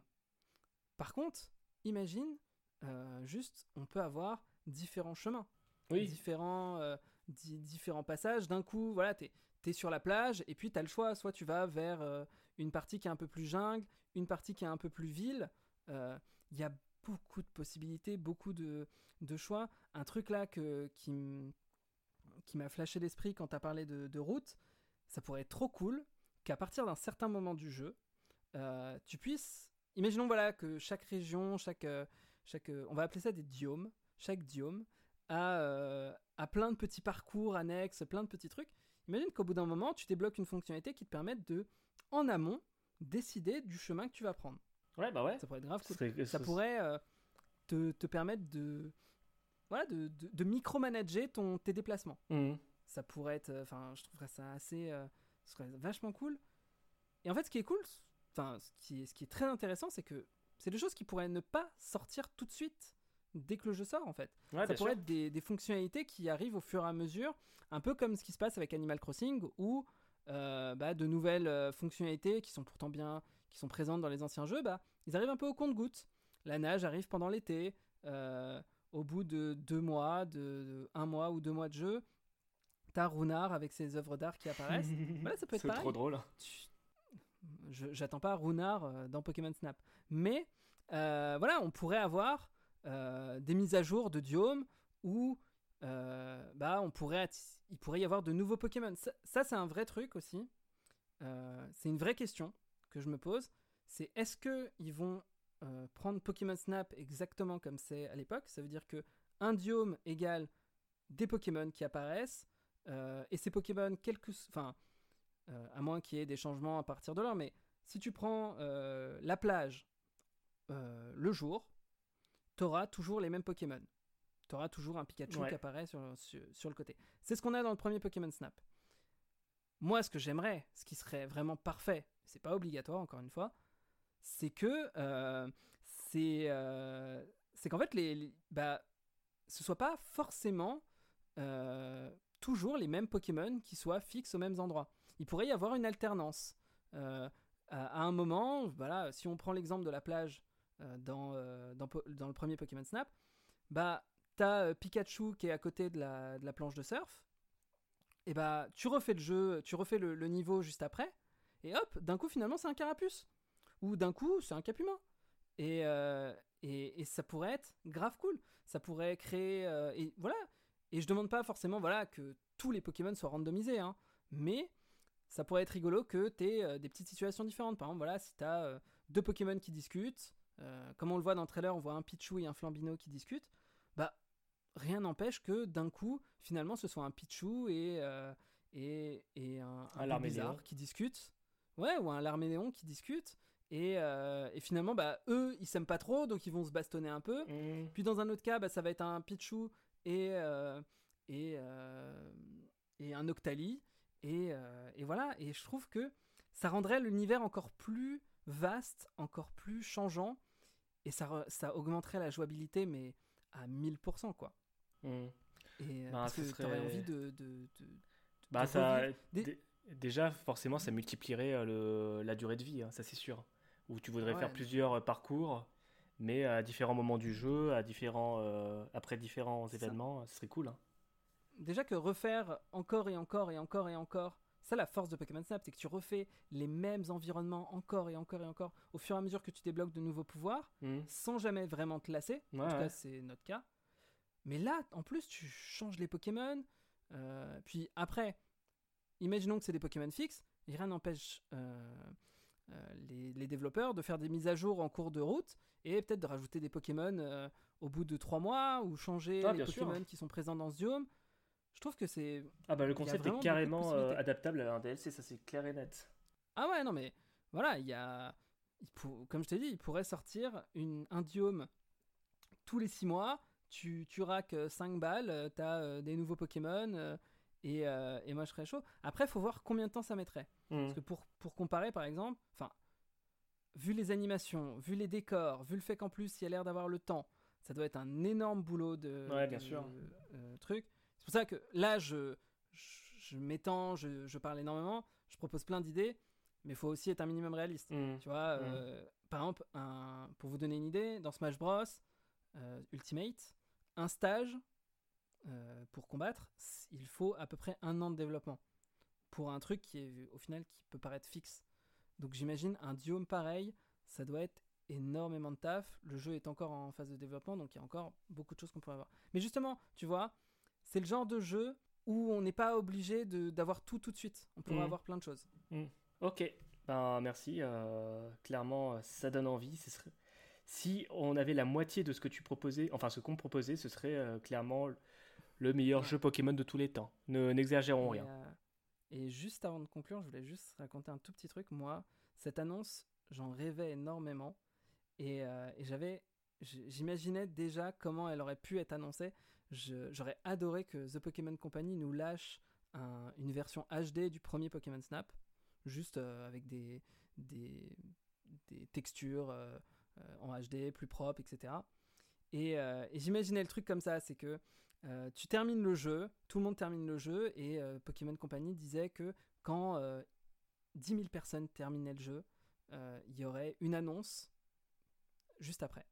Par contre, imagine, euh, juste, on peut avoir différents chemins, Oui, différents, euh, di- différents passages. D'un coup, voilà, t'es es sur la plage et puis t'as le choix. Soit tu vas vers euh, une partie qui est un peu plus jungle, une partie qui est un peu plus ville. Il y a beaucoup de possibilités, beaucoup de, de choix. Un truc là que, qui m'a flashé l'esprit quand t'as parlé de, de route, ça pourrait être trop cool qu'à partir d'un certain moment du jeu, euh, tu puisses. Imaginons voilà que chaque région, chaque, euh, chaque, euh, on va appeler ça des diomes. Chaque diome a, euh, a plein de petits parcours annexes, plein de petits trucs. Imagine qu'au bout d'un moment, tu débloques une fonctionnalité qui te permette de, en amont, décider du chemin que tu vas prendre. Ouais, bah ouais. Ça pourrait être grave cool. serait- Ça pourrait euh, te, te permettre de, voilà, de, de, de micromanager ton, tes déplacements Mhm. Ça pourrait être enfin je trouverais ça assez euh, ce serait vachement cool. Et en fait ce qui est cool enfin ce qui est, ce qui est très intéressant c'est que c'est des choses qui pourraient ne pas sortir tout de suite dès que le jeu sort en fait. Ouais, ça pourrait sûr. être des, des fonctionnalités qui arrivent au fur et à mesure un peu comme ce qui se passe avec Animal Crossing où euh, bah, de nouvelles euh, fonctionnalités qui sont pourtant bien qui sont présentes dans les anciens jeux bah ils arrivent un peu au compte-gouttes. La nage arrive pendant l'été euh, au bout de deux mois, de, de un mois ou deux mois de jeu, t'as Runard avec ses œuvres d'art qui apparaissent. Voilà, ça peut être C'est trop drôle. Tu- J'attends pas Runard euh, dans Pokémon Snap. Mais euh, voilà, on pourrait avoir euh, des mises à jour de Diome où euh, bah, on pourrait il pourrait y avoir de nouveaux Pokémon. Ça, ça, c'est un vrai truc aussi. C'est une vraie question que je me pose. C'est est-ce que ils vont prendre Pokémon Snap exactement comme c'est à l'époque? Ça veut dire que un Diome égale des Pokémon qui apparaissent et ces Pokémon, quelques, enfin, euh, à moins qu'il y ait des changements à partir de là, mais si tu prends euh, la plage euh, le jour, tu auras toujours les mêmes Pokémon. Tu auras toujours un Pikachu Ouais. qui apparaît sur, sur, sur le côté. C'est ce qu'on a dans le premier Pokémon Snap. Moi, ce que j'aimerais, ce qui serait vraiment parfait, c'est pas obligatoire encore une fois, c'est que euh, c'est euh, c'est qu'en fait les, les- bah ce soit pas forcément euh, toujours les mêmes Pokémon qui soient fixes aux mêmes endroits. Il pourrait y avoir une alternance. Euh, à, un moment, voilà, si on prend l'exemple de la plage euh, dans, euh, dans, le premier Pokémon Snap, bah t'as Pikachu qui est à côté de la, de la planche de surf, et bah tu refais le jeu, tu refais le, niveau juste après, et hop, d'un coup finalement c'est un carapuce, ou d'un coup c'est un capumain. Et, euh, et, et ça pourrait être grave cool. Ça pourrait créer. et voilà. Et je demande pas forcément voilà, que tous les Pokémon soient randomisés, hein, mais ça pourrait être rigolo que tu aies des petites situations différentes. Par exemple, voilà, si tu as deux Pokémon qui discutent, euh, comme on le voit dans le trailer, on voit un Pichu et un Flambino qui discutent, bah rien n'empêche que d'un coup, finalement, ce soit un Pichu et, euh, et, et un, Un bizarre qui discutent. Ouais, ou un Larméléon qui discute. Et, euh, et finalement, bah, eux, ils s'aiment pas trop, donc ils vont se bastonner un peu. Mhm. Puis dans un autre cas, bah, ça va être un Pichu et, euh, et, euh, et un Octali. Et, euh, et voilà, et je trouve que ça rendrait l'univers encore plus vaste, encore plus changeant. Et ça, ça augmenterait la jouabilité, mais à 1000%, quoi. Mhm. Et, Bah, parce ce que serait- t'aurais envie de... de, de- Bah, ça. des- Déjà, forcément, ça multiplierait le... la durée de vie, hein, ça c'est sûr. Où tu voudrais Ouais. faire plusieurs parcours, mais à différents moments du jeu, à différents, euh, après différents événements, ce serait cool. hein. déjà que refaire encore et encore et encore et encore, ça la force de Pokémon Snap, c'est que tu refais les mêmes environnements encore et encore et encore au fur et à mesure que tu débloques de nouveaux pouvoirs, Mhm. sans jamais vraiment te lasser. en tout ouais. cas, c'est notre cas. Mais là, en plus, tu changes les Pokémon. euh, puis après, imaginons que c'est des Pokémon fixes, et rien n'empêche euh, euh, les, les développeurs de faire des mises à jour en cours de route et peut-être de rajouter des Pokémon euh, au bout de trois mois ou changer Ah, les sûr. Pokémon qui sont présents dans ce biome. Je trouve que c'est Ah bah le concept est carrément euh, adaptable à un DLC, ça c'est clair et net. Ah ouais, non, mais voilà, il y a. il pour- Comme je t'ai dit, il pourrait sortir une, un diome tous les 6 mois. Tu, tu raques 5 balles, euh, t'as euh, des nouveaux Pokémon, euh, et, euh, et moi je serais chaud. Après, il faut voir combien de temps ça mettrait. Mhm. Parce que pour, pour comparer, par exemple, enfin, vu les animations, vu les décors, vu le fait qu'en plus il y a l'air d'avoir le temps, ça doit être un énorme boulot de, Ouais, bien de- sûr. euh, truc. C'est pour ça que là, je, je, je m'étends, je, je parle énormément, je propose plein d'idées, mais il faut aussi être un minimum réaliste. Mhm. Tu vois, euh, par exemple, un, pour vous donner une idée, dans Smash Bros euh, Ultimate, un stage euh, pour combattre, il faut à peu près un an de développement pour un truc qui est au final qui peut paraître fixe. Donc j'imagine un duo pareil, ça doit être énormément de taf. Le jeu est encore en phase de développement, donc il y a encore beaucoup de choses qu'on pourrait avoir. Mais justement, tu vois, c'est le genre de jeu où on n'est pas obligé d'avoir tout tout de suite. On pourrait Mhm. avoir plein de choses. Ok, ben merci. euh, clairement, euh, ça donne envie. Ce serait... Si on avait la moitié de ce que tu proposais, enfin ce qu'on proposait, ce serait euh, clairement le meilleur Ouais. jeu Pokémon de tous les temps. Ne n'exagérons rien. euh, et juste avant de conclure, je voulais juste raconter un tout petit truc. Moi, cette annonce, j'en rêvais énormément. Et, euh, et j'avais. J'imaginais déjà comment elle aurait pu être annoncée. Je- J'aurais adoré que The Pokémon Company nous lâche un- une version HD du premier Pokémon Snap, juste euh, avec des, des, des textures en HD, plus propres, etc. Et, euh, et j'imaginais le truc comme ça, c'est que euh, tu termines le jeu, tout le monde termine le jeu, et euh, Pokémon Company disait que quand euh, 10 000 personnes terminaient le jeu, euh, il y aurait une annonce juste après.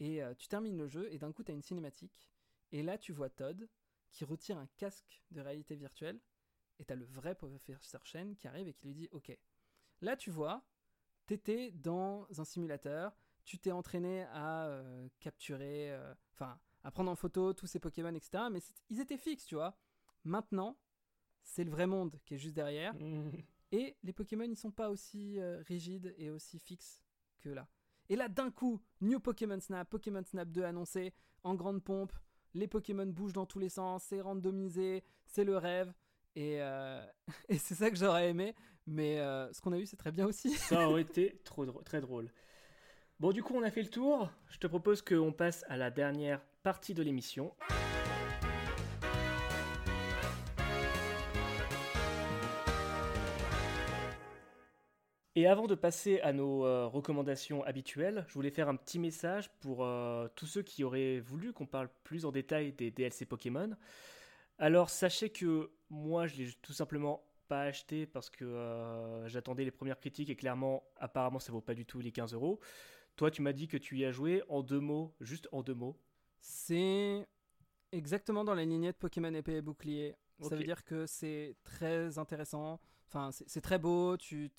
Et euh, tu termines le jeu, et d'un coup, tu as une cinématique, et là, tu vois Todd qui retire un casque de réalité virtuelle, et tu as le vrai Professeur Chen qui arrive et qui lui dit Ok, là, tu vois, t'étais dans un simulateur, tu t'es entraîné à euh, capturer, euh, enfin, à prendre en photo tous ces Pokémon, etc. Mais ils étaient fixes, tu vois. Maintenant, c'est le vrai monde qui est juste derrière. Et les Pokémon, ils sont pas aussi euh, rigides et aussi fixes que là. Et là, d'un coup, New Pokémon Snap, Pokémon Snap 2 annoncé en grande pompe. Les Pokémon bougent dans tous les sens, c'est randomisé, c'est le rêve. Et, euh, et c'est ça que j'aurais aimé. Mais euh, ce qu'on a eu, c'est très bien aussi. Ça aurait été trop drôle- très drôle. Bon, du coup, on a fait le tour. Je te propose qu'on passe à la dernière de l'émission. Et avant de passer à nos euh, recommandations habituelles, je voulais faire un petit message pour euh, tous ceux qui auraient voulu qu'on parle plus en détail des DLC Pokémon. Alors sachez que moi je l'ai tout simplement pas acheté parce que euh, j'attendais les premières critiques et clairement apparemment ça vaut pas du tout les 15 euros. Toi tu m'as dit que tu y as joué en deux mots, juste en deux mots. C'est exactement dans la lignée de Pokémon épée et bouclier. Ça veut dire que c'est très intéressant. Enfin, c'est très beau. Tu,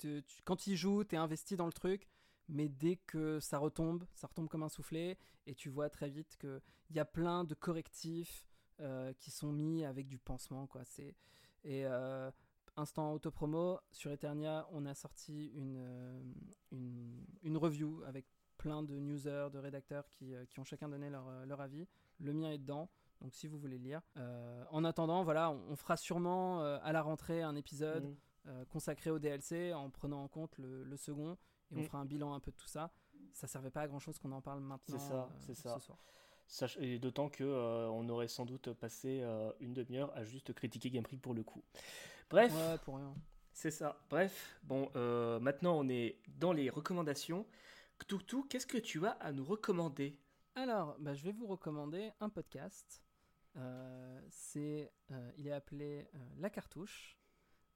quand tu y joues, tu es investi dans le truc. Mais dès que ça retombe, ça retombe comme un soufflet. Et tu vois très vite qu'il y a plein de correctifs euh, qui sont mis avec du pansement. Quoi. Et euh, instant autopromo, sur Eternia, on a sorti une, euh, une, une review avec plein de newsers, de rédacteurs qui, euh, qui ont chacun donné leur, euh, leur avis. Le mien est dedans. Donc si vous voulez lire. Euh, en attendant, voilà, on, on fera sûrement euh, à la rentrée un épisode Mm. euh, consacré au DLC en prenant en compte le, le second et on Mm. fera un bilan un peu de tout ça. Ça servait pas à grand chose qu'on en parle maintenant. C'est ça, c'est ça. Ce soir. Sach- Et d'autant que on aurait sans doute passé une demi-heure à juste critiquer Game Freak pour le coup. Bref, Ouais, pour rien. c'est ça. Bref, bon, maintenant on est dans les recommandations. Cthulhu, qu'est-ce que tu as à nous recommander? Alors, bah, je vais vous recommander un podcast. Euh, c'est, euh, il est appelé euh, La Cartouche.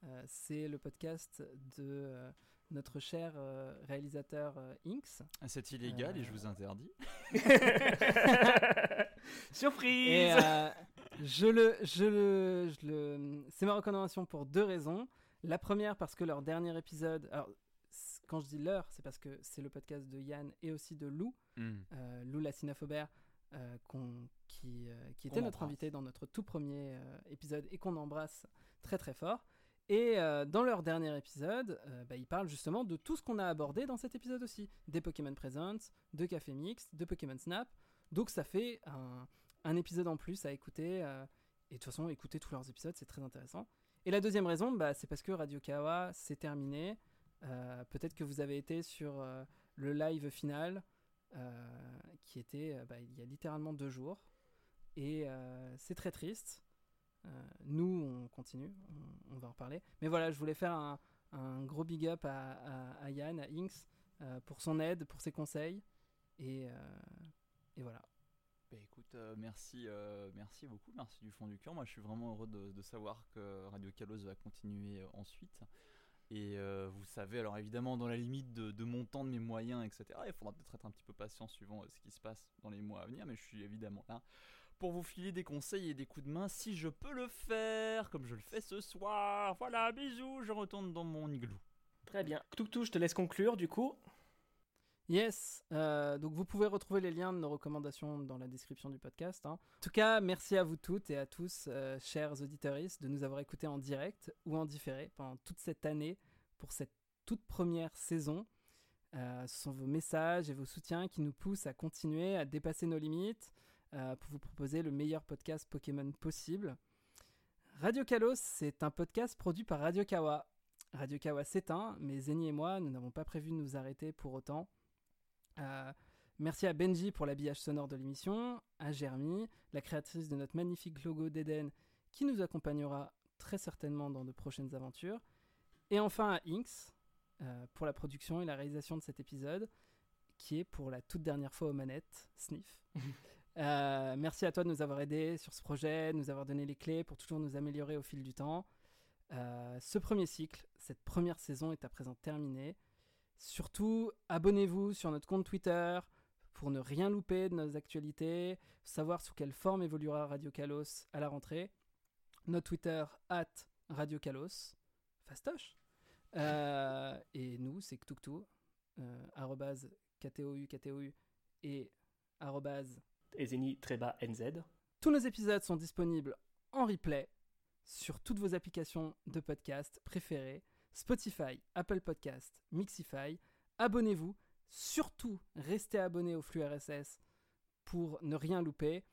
Euh, c'est le podcast de euh, notre cher euh, réalisateur euh, Inks. C'est illégal Euh. et je vous interdis. Surprise Et euh, je le, je le, je le, c'est ma recommandation pour deux raisons. La première parce que leur dernier épisode, alors quand je dis leur, c'est parce que c'est le podcast de Yann et aussi de Lou, Hmm. euh, Lou la Sinaphobaire, euh, qui, euh, qui était notre embrasse. invité dans notre tout premier euh, épisode et qu'on embrasse très très fort. Et dans leur dernier épisode, bah, ils parlent justement de tout ce qu'on a abordé dans cet épisode aussi. Des Pokémon Presents, de Café Mix, de Pokémon Snap. Donc ça fait un, un épisode en plus à écouter. et de toute façon, écouter tous leurs épisodes, c'est très intéressant. Et la deuxième raison, bah, c'est parce que Radio Kawa, c'est terminé. Euh, Peut-être que vous avez été sur euh, le live final, euh, qui était bah, il y a littéralement deux jours. Et c'est très triste. Nous, on continue, on, va en reparler. Mais voilà, je voulais faire un, gros big up à, Yann, à Inks, pour son aide, pour ses conseils. Et, et voilà. Bah écoute, merci, merci beaucoup, merci du fond du cœur. Moi, je suis vraiment heureux de, de savoir que Radio Kalos va continuer ensuite. Et euh, vous savez, alors évidemment, dans la limite de, mon temps, de mes moyens, etc., il faudra peut-être être un petit peu patient suivant euh, ce qui se passe dans les mois à venir, mais je suis évidemment là pour vous filer des conseils et des coups de main si je peux le faire, comme je le fais ce soir. Voilà, bisous, je retourne dans mon igloo. Très bien. Toutou, je te laisse conclure du coup. Yes, euh, donc vous pouvez retrouver les liens de nos recommandations dans la description du podcast. hein. En tout cas, merci à vous toutes et à tous, euh, chers auditeurs, de nous avoir écoutés en direct ou en différé pendant toute cette année pour cette toute première saison. Euh, ce sont vos messages et vos soutiens qui nous poussent à continuer à dépasser nos limites pour vous proposer le meilleur podcast Pokémon possible. Radio Kalos, c'est un podcast produit par Radio Kawa. Radio Kawa s'éteint, mais Zeni et moi, nous n'avons pas prévu de nous arrêter pour autant. Euh, merci à Benji pour l'habillage sonore de l'émission, à Jeremy, la créatrice de notre magnifique logo d'Eden, qui nous accompagnera très certainement dans de prochaines aventures, et enfin à Inks euh, pour la production et la réalisation de cet épisode, qui est pour la toute dernière fois aux manettes, Sniff. Euh, merci à toi de nous avoir aidés sur ce projet, de nous avoir donné les clés pour toujours nous améliorer au fil du temps. Ce premier cycle, cette première saison est à présent terminée. Surtout, abonnez-vous sur notre compte Twitter pour ne rien louper de nos actualités, savoir sous quelle forme évoluera Radio Kalos à la rentrée. Notre Twitter, at Radio Kalos, fastoche. Euh, et nous, c'est Ktuktu, euh, arrobase KTOU, KTOU et arrobase Ezeni Treba NZ. tous nos épisodes sont disponibles en replay sur toutes vos applications de podcast préférées Spotify, Apple Podcast, Mixify. Abonnez-vous, surtout restez abonnés au flux RSS pour ne rien louper.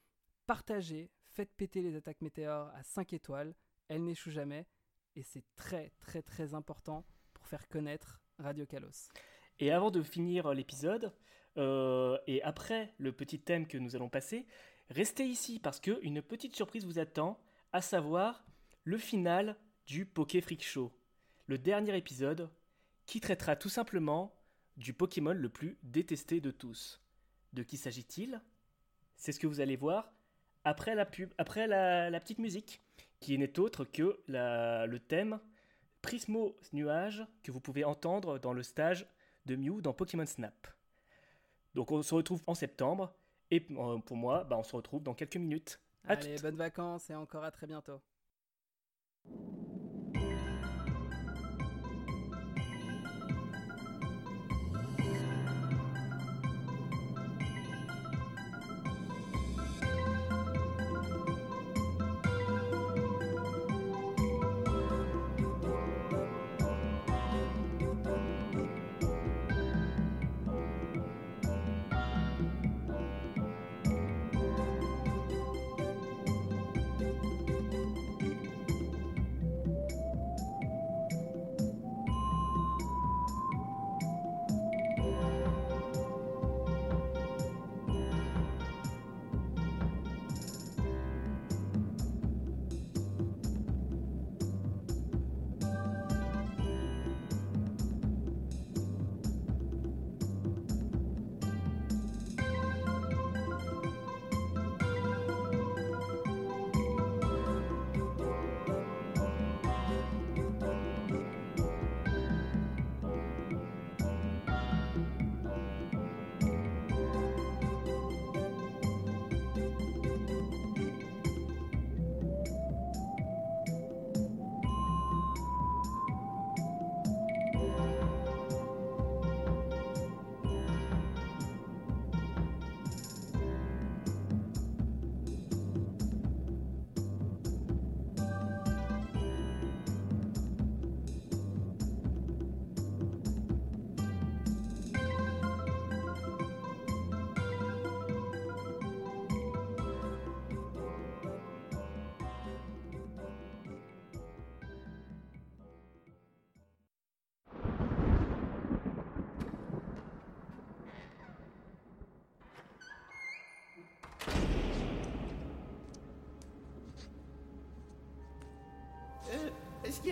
Partagez, faites péter les attaques météores à 5 étoiles, elles n'échouent jamais et c'est très très très important pour faire connaître Radio Kalos. Et avant de finir l'épisode, euh, et après le petit thème que nous allons passer, restez ici parce que une petite surprise vous attend, à savoir le final du Poké Freak Show, le dernier épisode qui traitera tout simplement du Pokémon le plus détesté de tous. De qui s'agit-il? C'est ce que vous allez voir après la pub, après la, la petite musique, qui n'est autre que la- le thème Prismo Nuage que vous pouvez entendre dans le stage de Mew dans Pokémon Snap. Donc on se retrouve en septembre, et euh, pour moi, bah, on se retrouve dans quelques minutes. À Allez, toutes. bonnes vacances et encore à très bientôt.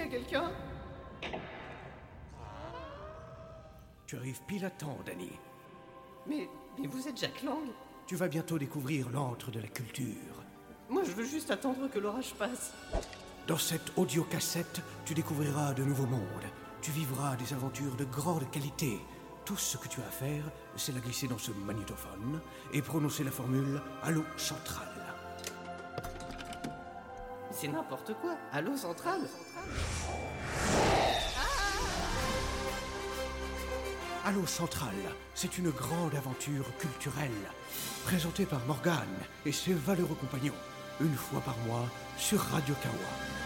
Quelqu'un? Tu arrives pile à temps, Danny. mais, mais vous êtes Jack Lang Tu vas bientôt découvrir l'antre de la culture. Moi, je veux juste attendre que l'orage passe. Dans cette audiocassette, tu découvriras de nouveaux mondes. Tu vivras des aventures de grande qualité. Tout ce que tu as à faire, c'est la glisser dans ce magnétophone et prononcer la formule Allô centrale. c'est n'importe quoi. Allô, Centrale Allo Central, c'est une grande aventure culturelle, présentée par Morgane et ses valeureux compagnons, une fois par mois sur Radio Kawa.